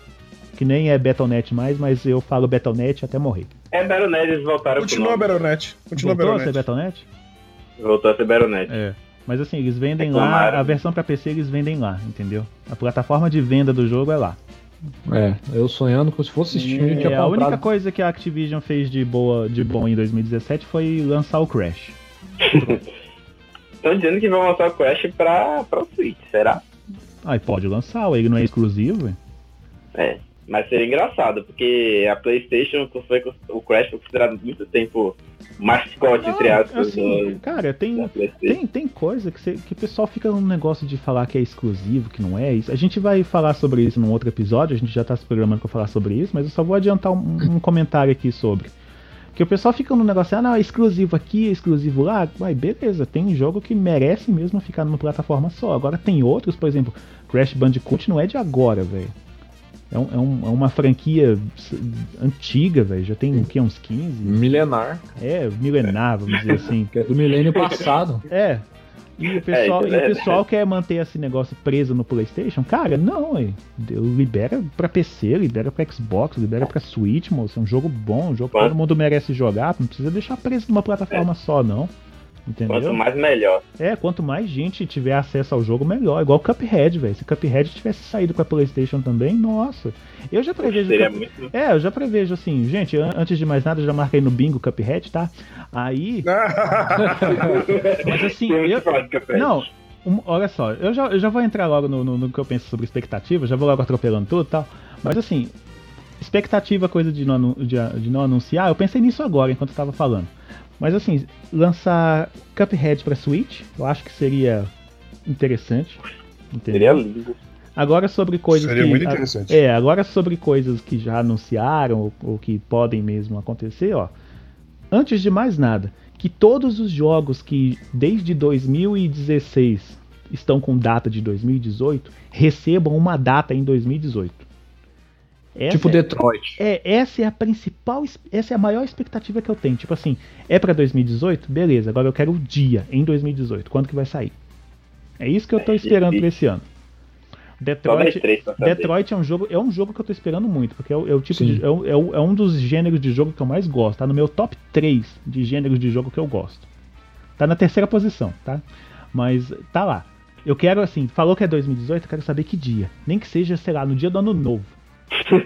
Que nem é Battle.net mais, mas eu falo Battle.net até morrer. É Battle.net, eles voltaram Continua a pro nome. Battle.net. Continua a Voltou a ser Battle.net. Voltou a ser Battle.net. É. Mas assim, eles vendem lá, a versão pra PC eles vendem lá, entendeu? A plataforma de venda do jogo é lá. É, eu sonhando como se fosse Steam, É, a única coisa que a Activision fez de boa, de bom em 2017 foi lançar o Crash. Estão dizendo que vão lançar o Crash pra, pra o Switch, será? Aí pode lançar, ele não é exclusivo. É. Mas seria engraçado, porque a Playstation foi, o Crash foi considerado muito tempo mascote, entre aspas, assim, do- cara, tem, tem, tem coisa que, cê- que o pessoal fica num negócio de falar que é exclusivo, que não é. Isso. A gente vai falar sobre isso num outro episódio, a gente já tá se programando pra falar sobre isso, mas eu só vou adiantar um, um comentário aqui sobre. Que o pessoal fica no negócio, ah, não, é exclusivo aqui, é exclusivo lá. Vai, beleza, tem jogo que merece mesmo ficar numa plataforma só. Agora tem outros, por exemplo, Crash Bandicoot não é de agora, velho. É, um- é um- é uma franquia antiga, velho. Já tem o quê? Uns 15? Milenar, É, milenar, vamos dizer assim. é do milênio passado. É. E o pessoal, É, e o é pessoal quer manter esse negócio preso no PlayStation? Cara, não, ué. Deu- libera pra PC, libera pra Xbox, libera pra Switch, moço. É um jogo bom, um jogo que todo mundo merece jogar. Não precisa deixar preso numa plataforma só, não. Entendeu? Quanto mais melhor. É, quanto mais gente tiver acesso ao jogo, melhor. Igual o Cuphead, velho. Se Cuphead tivesse saído pra PlayStation também, nossa. Eu já prevejo. Seria Cup- muito. É, eu já prevejo assim, gente, an- antes de mais nada, eu já marquei no bingo Cuphead, tá? Aí. Mas assim, eu, que falar de Cuphead. não, um- olha só, eu já, eu já vou entrar logo no, no- no que eu penso sobre expectativa, já vou logo atropelando tudo e tal. Mas assim, expectativa, coisa de não, de, de não anunciar, eu pensei nisso agora enquanto eu tava falando. Mas assim, lançar Cuphead pra Switch, eu acho que seria interessante. Seria Entendeu? lindo. Agora sobre coisas Seria que. muito interessante. É, agora sobre coisas que já anunciaram ou, ou que podem mesmo acontecer, ó. Antes de mais nada, que todos os jogos que desde 2016 estão com data de 2018 recebam uma data em 2018. Essa tipo é- Detroit. é, essa é a principal, es- essa é a maior expectativa que eu tenho. Tipo assim, é pra 2018? Beleza, agora eu quero o dia em 2018. Quando que vai sair? É isso que eu tô É esperando pra difícil. esse ano. Detroit. Detroit é um jogo, é um jogo que eu tô esperando muito, porque é o, é o tipo de, é, é o- é um dos gêneros de jogo que eu mais gosto. Tá no meu top 3 de gêneros de jogo que eu gosto. Tá na terceira posição, tá? Mas tá lá. Eu quero assim, falou que é 2018, eu quero saber que dia. Nem que seja, sei lá, no dia do ano novo. No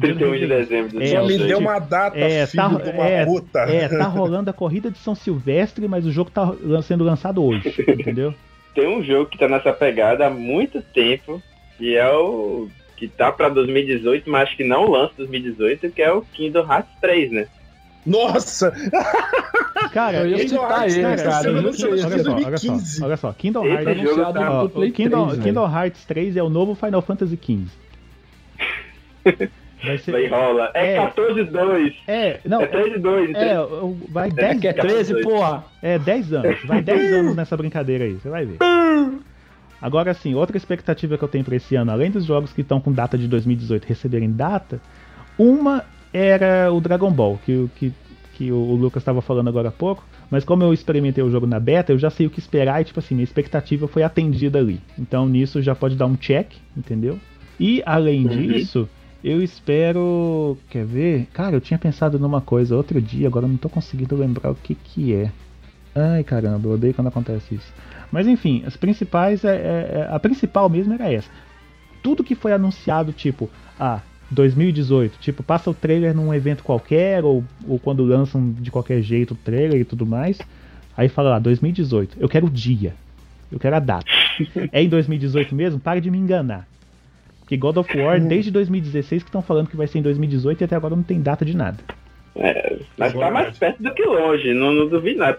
dia do 31 de dezembro de É, me 2018. deu uma data, É, filho tá, de uma é, puta. é, tá rolando a corrida de São Silvestre, mas o jogo tá sendo lançado hoje, entendeu? Tem um jogo que tá nessa pegada há muito tempo, que é o. que tá pra 2018, mas acho que não lança 2018, que é o Kingdom Hearts 3, né? Nossa! Cara, Eu ia esse- citar Hearts, ele, cara, cara. eu olha não sei, só, em olha só, olha só, 2015. olha só, Kingdom Hearts, anunciado tá- Kingdom, 3, velho. Kingdom Hearts 3 é o novo Final Fantasy XV. Vai ser. Vai rola. É, É. 14-2. É, não, É 3-2. é, o- vai 10 Que é 13, porra. É, 10 anos. Vai 10 anos nessa brincadeira aí, você vai ver. Agora sim, outra expectativa que eu tenho pra esse ano, além dos jogos que estão com data de 2018 receberem data, uma era o Dragon Ball, que, o- que, que o o Lucas estava falando agora há pouco. Mas como eu experimentei o jogo na beta, eu já sei o que esperar e, tipo assim, minha expectativa foi atendida ali. Então nisso já pode dar um check, entendeu? E além Uhum. disso, eu espero. Quer ver? Cara, eu tinha pensado numa coisa outro dia, agora não tô conseguindo lembrar o que que é. Ai caramba, eu odeio quando acontece isso. Mas enfim, as principais. É, é- é- a principal mesmo era essa. Tudo que foi anunciado, tipo, ah, 2018, tipo, passa o trailer num evento qualquer, ou, ou quando lançam de qualquer jeito o trailer e tudo mais. Aí fala lá, 2018, eu quero o dia. Eu quero a data. é em 2018 mesmo? Pare de me enganar. Porque God of War, desde 2016 que estão falando que vai ser em 2018 e até agora não tem data de nada. É, mas tá mais perto do que longe, não, não duvido nada.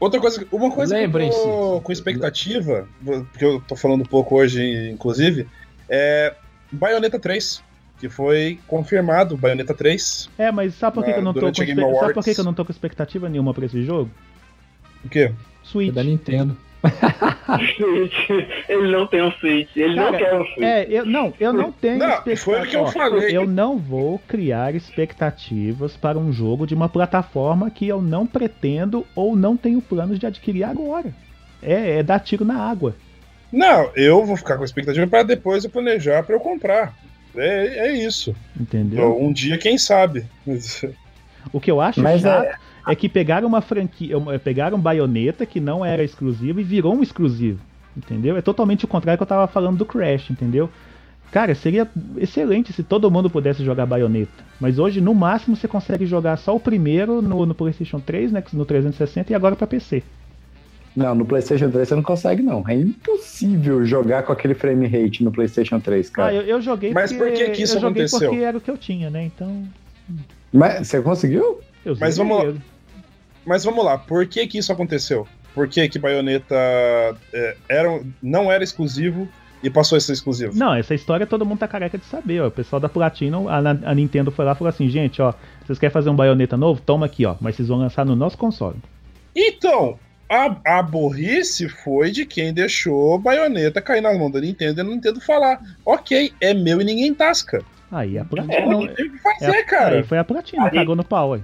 Outra coisa, uma coisa que eu tô com expectativa, porque eu tô falando um pouco hoje, inclusive, é Bayonetta 3, que foi confirmado, Bayonetta 3. É, mas sabe por que, Ah, que eu não tô com durante a Game espe- sabe por que, que eu não tô com expectativa nenhuma pra esse jogo? O quê? É Switch. da Nintendo. ele não tem um Switch, ele não Cara, quer um Switch. É, eu não, eu não tenho Não, expectativa. foi o que eu falei. Eu não vou criar expectativas para um jogo de uma plataforma que eu não pretendo ou não tenho planos de adquirir agora. É, é dar tiro na água. Não, eu vou ficar com expectativa para depois eu planejar para eu comprar. É, é isso. Entendeu? Um dia, quem sabe. O que eu acho Mas chato é... que pegaram uma franquia, pegaram Bayonetta que não era exclusivo e virou um exclusivo. Entendeu? É totalmente o contrário que eu tava falando do Crash, entendeu? Cara, seria excelente se todo mundo pudesse jogar Bayonetta. Mas hoje, no máximo, você consegue jogar só o primeiro no, no PlayStation 3, né, no 360 e agora pra PC. Não, no PlayStation 3 você não consegue, não. É impossível jogar com aquele frame rate no PlayStation 3, Ah, cara. eu, eu joguei Mas porque por que que isso eu joguei aconteceu? porque era o que eu tinha, né? Então, Mas você conseguiu? eu Mas vamos lá. Mas vamos lá, por que que isso aconteceu? Por que que Bayonetta é, era, não era exclusivo e passou a ser exclusivo? Não, essa história todo mundo tá careca de saber, ó. O pessoal da Platinum, a, a Nintendo foi lá e falou assim, gente, ó, vocês querem fazer um Bayonetta novo? Toma aqui, ó. Mas vocês vão lançar no nosso console. Então, a, a burrice foi de quem deixou Bayonetta cair nas mãos da Nintendo e a Nintendo falar, ok, é meu e ninguém tasca. Aí a É, Platinum. não tem o que fazer, é, cara. Aí foi a Platinum, Aí- cagou no pau, aí.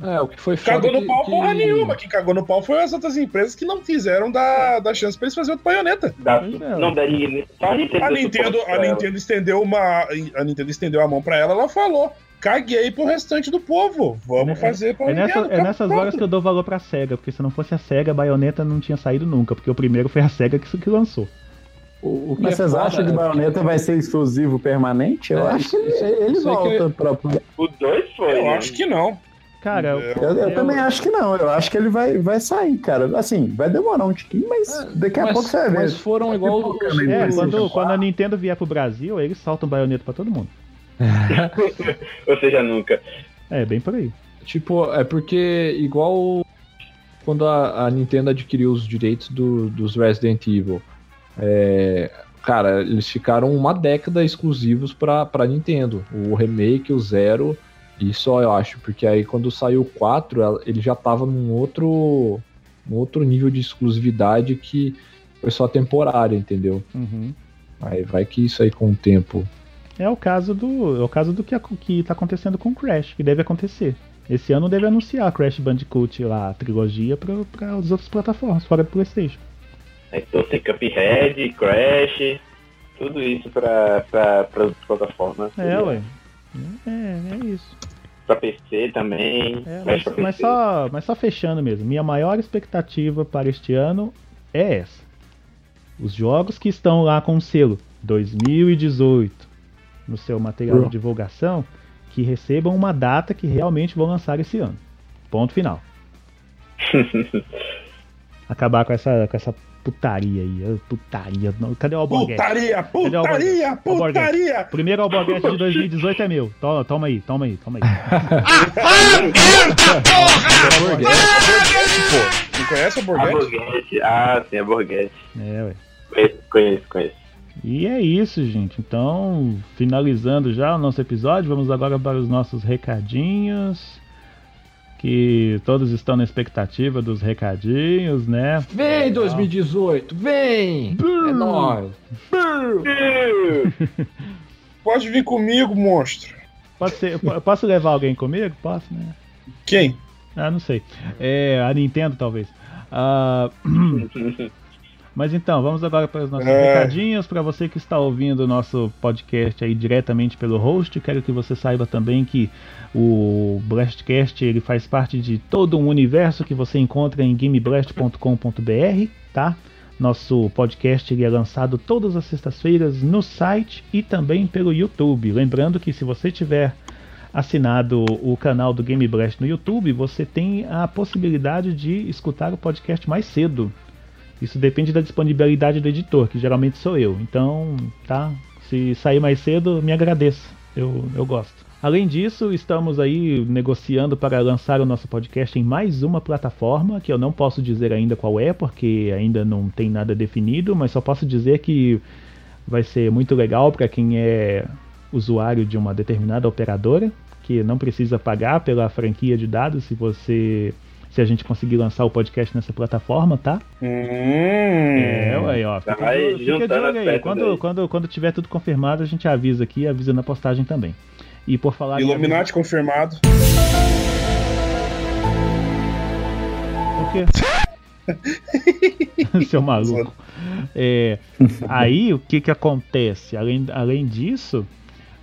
É, o que foi Cagou no que- pau que- porra nenhuma. Quem cagou no pau foi as outras empresas que não quiseram dar, dar chance pra eles fazerem outro Bayonetta. Dá- Pois é. não daria. Só a Nintendo, A Nintendo, a. Nintendo estendeu uma. A Nintendo estendeu a mão pra ela, ela falou. Caguei pro restante do povo. Vamos É- fazer pra É, nessa- Nintendo, é nessas pronto. horas que eu dou valor pra SEGA, porque se não fosse a SEGA, a Bayonetta não tinha saído nunca, porque o primeiro foi a SEGA que, que lançou. O, o que Mas é vocês foda acham que é- Bayonetta vai ser exclusivo permanente? Eu É, acho que ele, ele que volta eu- pra- O 2 foi. Eu né? acho que não. Cara, É, Eu, eu também acho que não. Eu acho que ele vai, vai sair, cara. Assim, vai demorar um tiquinho, mas É, daqui a mas, pouco você vai ver. Mas foram igual pouco os, também, é, quando, 4. quando a Nintendo vier pro Brasil, eles soltam Bayonetta pra todo mundo. Ou seja, nunca. É, bem por aí. Tipo, é porque igual quando a, a Nintendo adquiriu os direitos do- dos Resident Evil, é, cara, eles ficaram uma década exclusivos pra, pra Nintendo. O remake, o Zero, e só eu acho, porque aí quando saiu o 4, ela- ele já tava num outro, num outro nível de exclusividade que foi só temporário, entendeu? Uhum. Aí vai que isso aí com o tempo. É o caso do. É o caso do que, que tá acontecendo com o Crash, que deve acontecer. Esse ano deve anunciar Crash Bandicoot lá, a trilogia, para as outras plataformas, fora do Playstation. Então tem Cuphead, Crash, tudo isso pra, pra, pra plataformas. É, ué. É, é isso. Pra PC também. É, mas, pra mas PC. só, mas só fechando mesmo. Minha maior expectativa para este ano é essa. Os jogos que estão lá com o selo 2018. no seu material de divulgação que recebam uma data que realmente vão lançar esse ano. Ponto final. Acabar com essa, com essa putaria aí. ah, Putaria. Cadê o Alborguete? Putaria, o Alborguete? putaria, Alborguete. putaria! Primeiro Alborguete de 2018 é meu. Toma, toma aí, toma aí, toma aí. Não conhece o A Borghetti? Borghetti. Ah, sim, a Borghetti. É, ué. Conheço, conheço, conheço. E é isso, gente. Então, finalizando já o nosso episódio, vamos agora para os nossos recadinhos. Que todos estão na expectativa dos recadinhos, né? Vem 2018, vem! É nóis! Pode vir comigo, monstro. Pode ser, eu posso levar alguém comigo? Posso, né? Quem? Ah, não sei. É, a Nintendo, talvez. Ah, mas então, vamos agora para os nossos É. recadinhos. Para você que está ouvindo o nosso podcast aí diretamente pelo host, quero que você saiba também que o Blastcast ele faz parte de todo um universo que você encontra em gameblast.com.br, tá? Nosso podcast ele é lançado todas as sextas-feiras no site e também pelo YouTube. Lembrando que se você tiver assinado o canal do Game Blast no YouTube, você tem a possibilidade de escutar o podcast mais cedo. Isso depende da disponibilidade do editor, que geralmente sou eu. Então, tá? Se sair mais cedo, me agradeça. Eu, eu gosto. Além disso, estamos aí negociando para lançar o nosso podcast em mais uma plataforma, que eu não posso dizer ainda qual é, porque ainda não tem nada definido, mas só posso dizer que vai ser muito legal para quem é usuário de uma determinada operadora, que não precisa pagar pela franquia de dados se você se a gente conseguir lançar o podcast nessa plataforma, tá? Hum. É, ué, ó. Fica, de- fica de olho aí. Quando, aí. quando, quando tiver tudo confirmado, a gente avisa aqui e avisa na postagem também. E por falar em Illuminati confirmado. O quê? Seu maluco. É, aí o que que acontece? Além, além disso,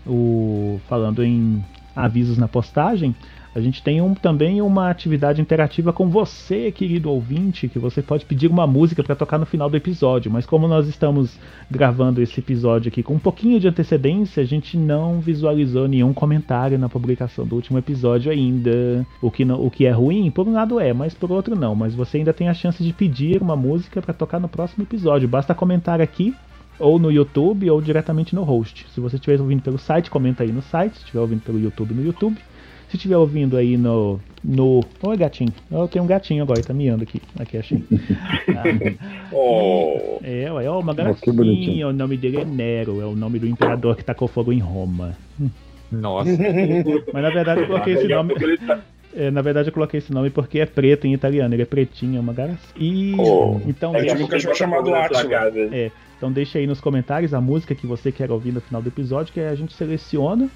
o, falando em avisos na postagem, a gente tem um, também uma atividade interativa com você, querido ouvinte, que você pode pedir uma música para tocar no final do episódio. Mas como nós estamos gravando esse episódio aqui com um pouquinho de antecedência, a gente não visualizou nenhum comentário na publicação do último episódio ainda. O que, não, o que é ruim, por um lado é, mas por outro não. Mas você ainda tem a chance de pedir uma música para tocar no próximo episódio. Basta comentar aqui ou no YouTube ou diretamente no host. Se você estiver ouvindo pelo site, comenta aí no site. Se estiver ouvindo pelo YouTube, no YouTube. Se estiver ouvindo aí no. no... Oi, gatinho. Eu tenho um gatinho agora, ele tá miando aqui. Aqui, achei. Ah, Oh. é, ué, ó, uma que bonitinho. gracinha. O nome dele é Nero, é o nome do imperador que tacou fogo em Roma. Nossa. Mas na verdade eu coloquei esse nome. tá- é, na verdade eu coloquei esse nome porque é preto em italiano, ele é pretinho, é uma graça. E. Oh. Então É tipo deixa, um cachorro chamado Átila. É. então deixa aí nos comentários a música que você quer ouvir no final do episódio, que a gente seleciona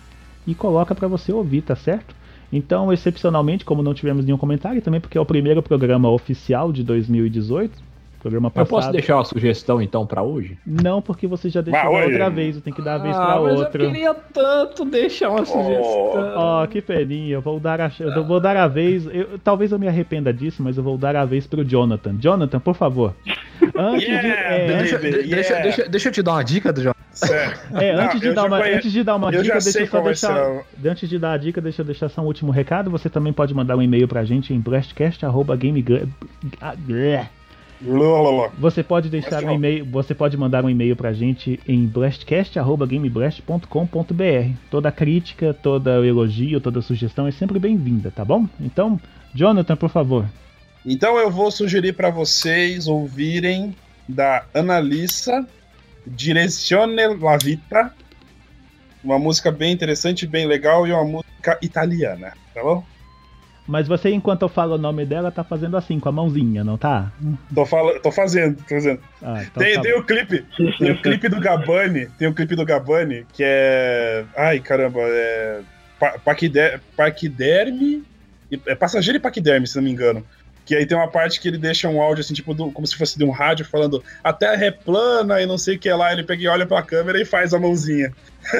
e coloca pra você ouvir, tá certo? Então, excepcionalmente, como não tivemos nenhum comentário, também porque é o primeiro programa oficial de 2018, programa Eu passado. posso deixar uma sugestão então pra hoje? Não, porque você já deixou Mas, outra vez, eu tenho que dar a vez ah, pra mas outra. eu queria tanto deixar uma sugestão. Ó, que peninha, eu vou dar a, eu vou dar a vez. eu- talvez eu me arrependa disso, mas eu vou dar a vez pro Jonathan. Jonathan, por favor. Antes de. Yeah, É, baby. Deixa, de- deixa, yeah. deixa, deixa eu te dar uma dica do João. Sério. é, Não, antes, de eu dar uma, conhe- antes de dar uma eu dica, deixa eu só deixar. Antes de dar a dica, deixa eu deixar só um último recado. Você também pode mandar um e-mail pra gente em blastcast.game. Você pode deixar Mas, um e-mail, você pode mandar um e-mail pra gente em blastcast@gameblast.com.br. Toda crítica, toda elogio, toda sugestão é sempre bem-vinda, tá bom? Então, Jonathan, por favor. Então eu vou sugerir pra vocês ouvirem da Analissa Direzione la Vita. Uma música bem interessante, bem legal e uma música italiana, tá bom? Mas você, enquanto eu falo o nome dela, tá fazendo assim, com a mãozinha, não tá? Tô, fala, tô fazendo, tô fazendo. Ah, então Tem, tá tem o clipe, tem o clipe do Gabani, tem o clipe do Gabani, que é. Ai, caramba, é. Pa- Paquide- Paquiderme. É passageiro e paquiderme, se não me engano. Que aí tem uma parte que ele deixa um áudio assim, tipo, do- como se fosse de um rádio falando a terra é plana e não sei o que lá. Ele pega e olha pra câmera e faz a mãozinha.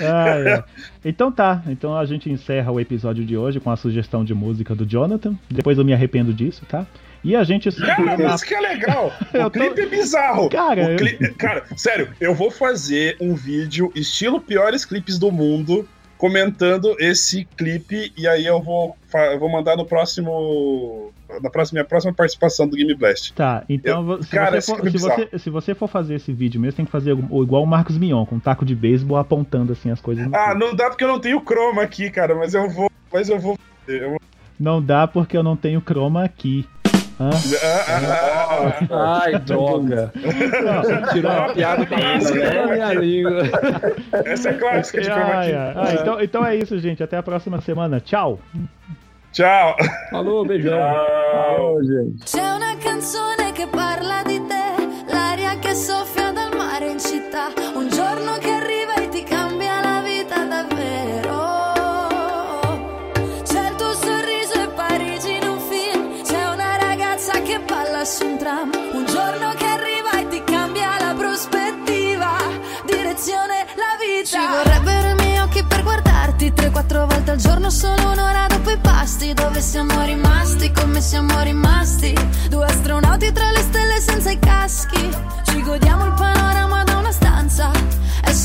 Ah, é. Então tá, então a gente encerra o episódio de hoje com a sugestão de música do Jonathan. Depois eu me arrependo disso, tá? E a gente. Cara, a música é legal. O tô- clipe é bizarro. Cara, O eu- cli- Cara, sério, eu vou fazer um vídeo estilo piores clipes do mundo comentando esse clipe e aí eu vou, eu vou mandar no próximo. Na próxima, minha próxima participação do Game Blast. Tá, então vo- se, cara, você for, se, é bizarro. você, se você for fazer esse vídeo mesmo, tem que fazer igual o Marcos Mion, com um taco de beisebol apontando assim as coisas. Ah, não dá porque eu não tenho chroma aqui, cara, mas eu vou. Mas eu vou. eu vou- Não dá porque eu não tenho chroma aqui. Hã? Ai, droga. Tirou uma piada da minha língua. Essa é clássica de Ai, ai. Ah, então, então é isso, gente. Até a próxima semana. Tchau. Tchau. Falou, beijão. Ô, gente. C'è una canzone che parla di te, l'aria che soffia 3-4 volte al giorno solo un'ora dopo i pasti Dove siamo rimasti, come siamo rimasti. Due astronauti tra le stelle senza i caschi Ci godiamo il panorama da una stanza.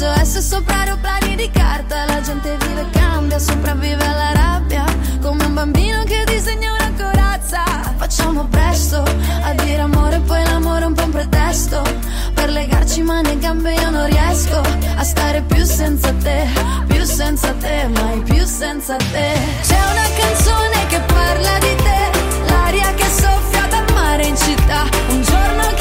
SOS sopra aeroplani di carta, la gente vive e cambia, sopravvive alla rabbia, come un bambino che disegna una corazza, facciamo presto a dire amore, poi l'amore è un po' un pretesto, per legarci mani e gambe io non riesco a stare più senza te, più senza te, mai più senza te. C'è una canzone che parla di te, l'aria che soffia dal mare in città, un giorno che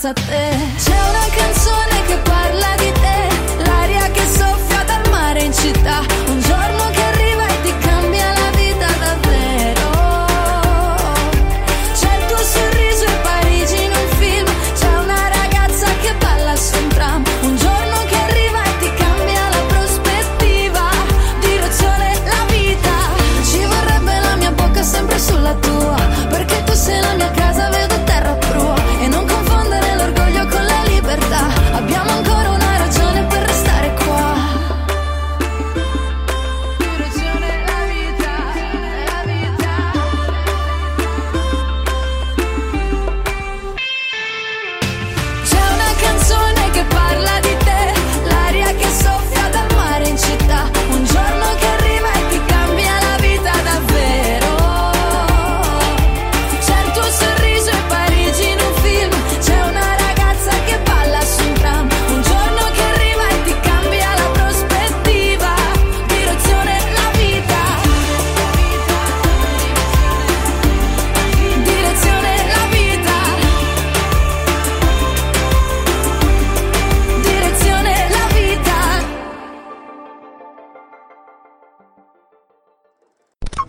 insensatez.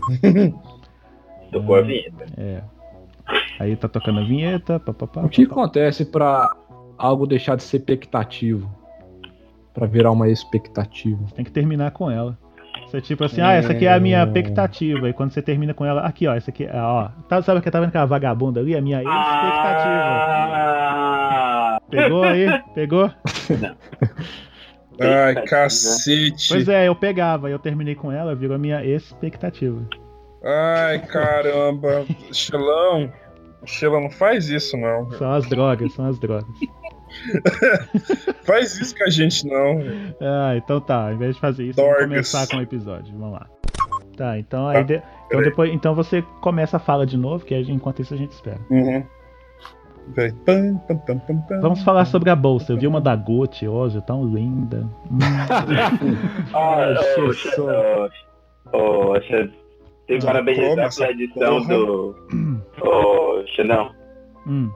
Tocou a vinheta. É. Aí tá tocando a vinheta. Papapá, O que acontece pra algo deixar de ser expectativo? Pra virar uma expectativa. Tem que terminar com ela. Você tipo assim, ah, essa aqui é a minha expectativa. E quando você termina com ela, aqui ó, essa aqui, ah, ó. Tá, sabe que tá vendo aquela vagabunda ali? A minha expectativa. Ah, Pegou aí? Pegou? Ai, cacete. Pois é, eu pegava, eu terminei com ela, virou a minha expectativa. Ai, caramba. Xelão. Xelão, não faz isso, não. São as drogas, são as drogas. Faz isso com a gente, não. Ah, então tá, ao invés de fazer isso, vamos começar com o episódio. Vamos lá. Tá, então aí Tá, de- então depois, então você começa a fala de novo, que aí, enquanto isso a gente espera. Uhum. Pam, pam, pam. Vamos falar sobre a bolsa. Eu vi uma da Gucci hoje, tão linda. Hum. Ah, ô, ô, Xan, tem que parabenizar pela edição porra. do. Ô, Xanão, Hum.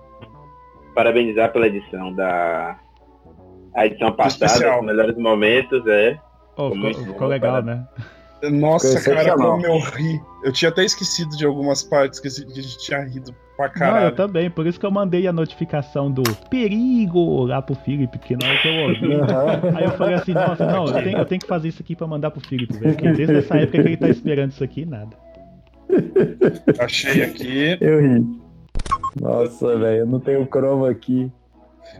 parabenizar pela edição da. A edição passada, os melhores momentos, é. Oh, ficou, ficou legal, né? Nossa, cara, como eu ri. Eu tinha até esquecido de algumas partes que a gente tinha rido pra Não, caralho. eu também. Por isso que eu mandei a notificação do perigo lá pro Felipe, porque na hora que eu ouvi. Aham. Aí eu falei assim, nossa, não, eu tenho, eu tenho que fazer isso aqui pra mandar pro Felipe, velho. Porque desde essa época que ele tá esperando isso aqui, nada. Achei aqui. Eu ri. Nossa, velho, eu não tenho croma aqui.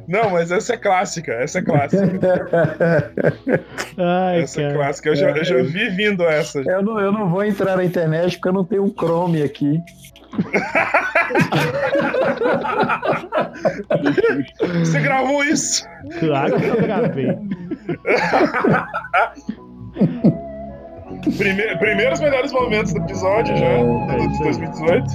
Não, mas essa é clássica, essa é clássica. Ai, essa é cara. clássica. Eu já, eu já vi vindo essa. Eu não, eu não vou entrar na internet porque eu não tenho um Chrome aqui. Você gravou isso? Claro que eu gravei. Primeiro, primeiros melhores momentos do episódio já, é, né, de 2018.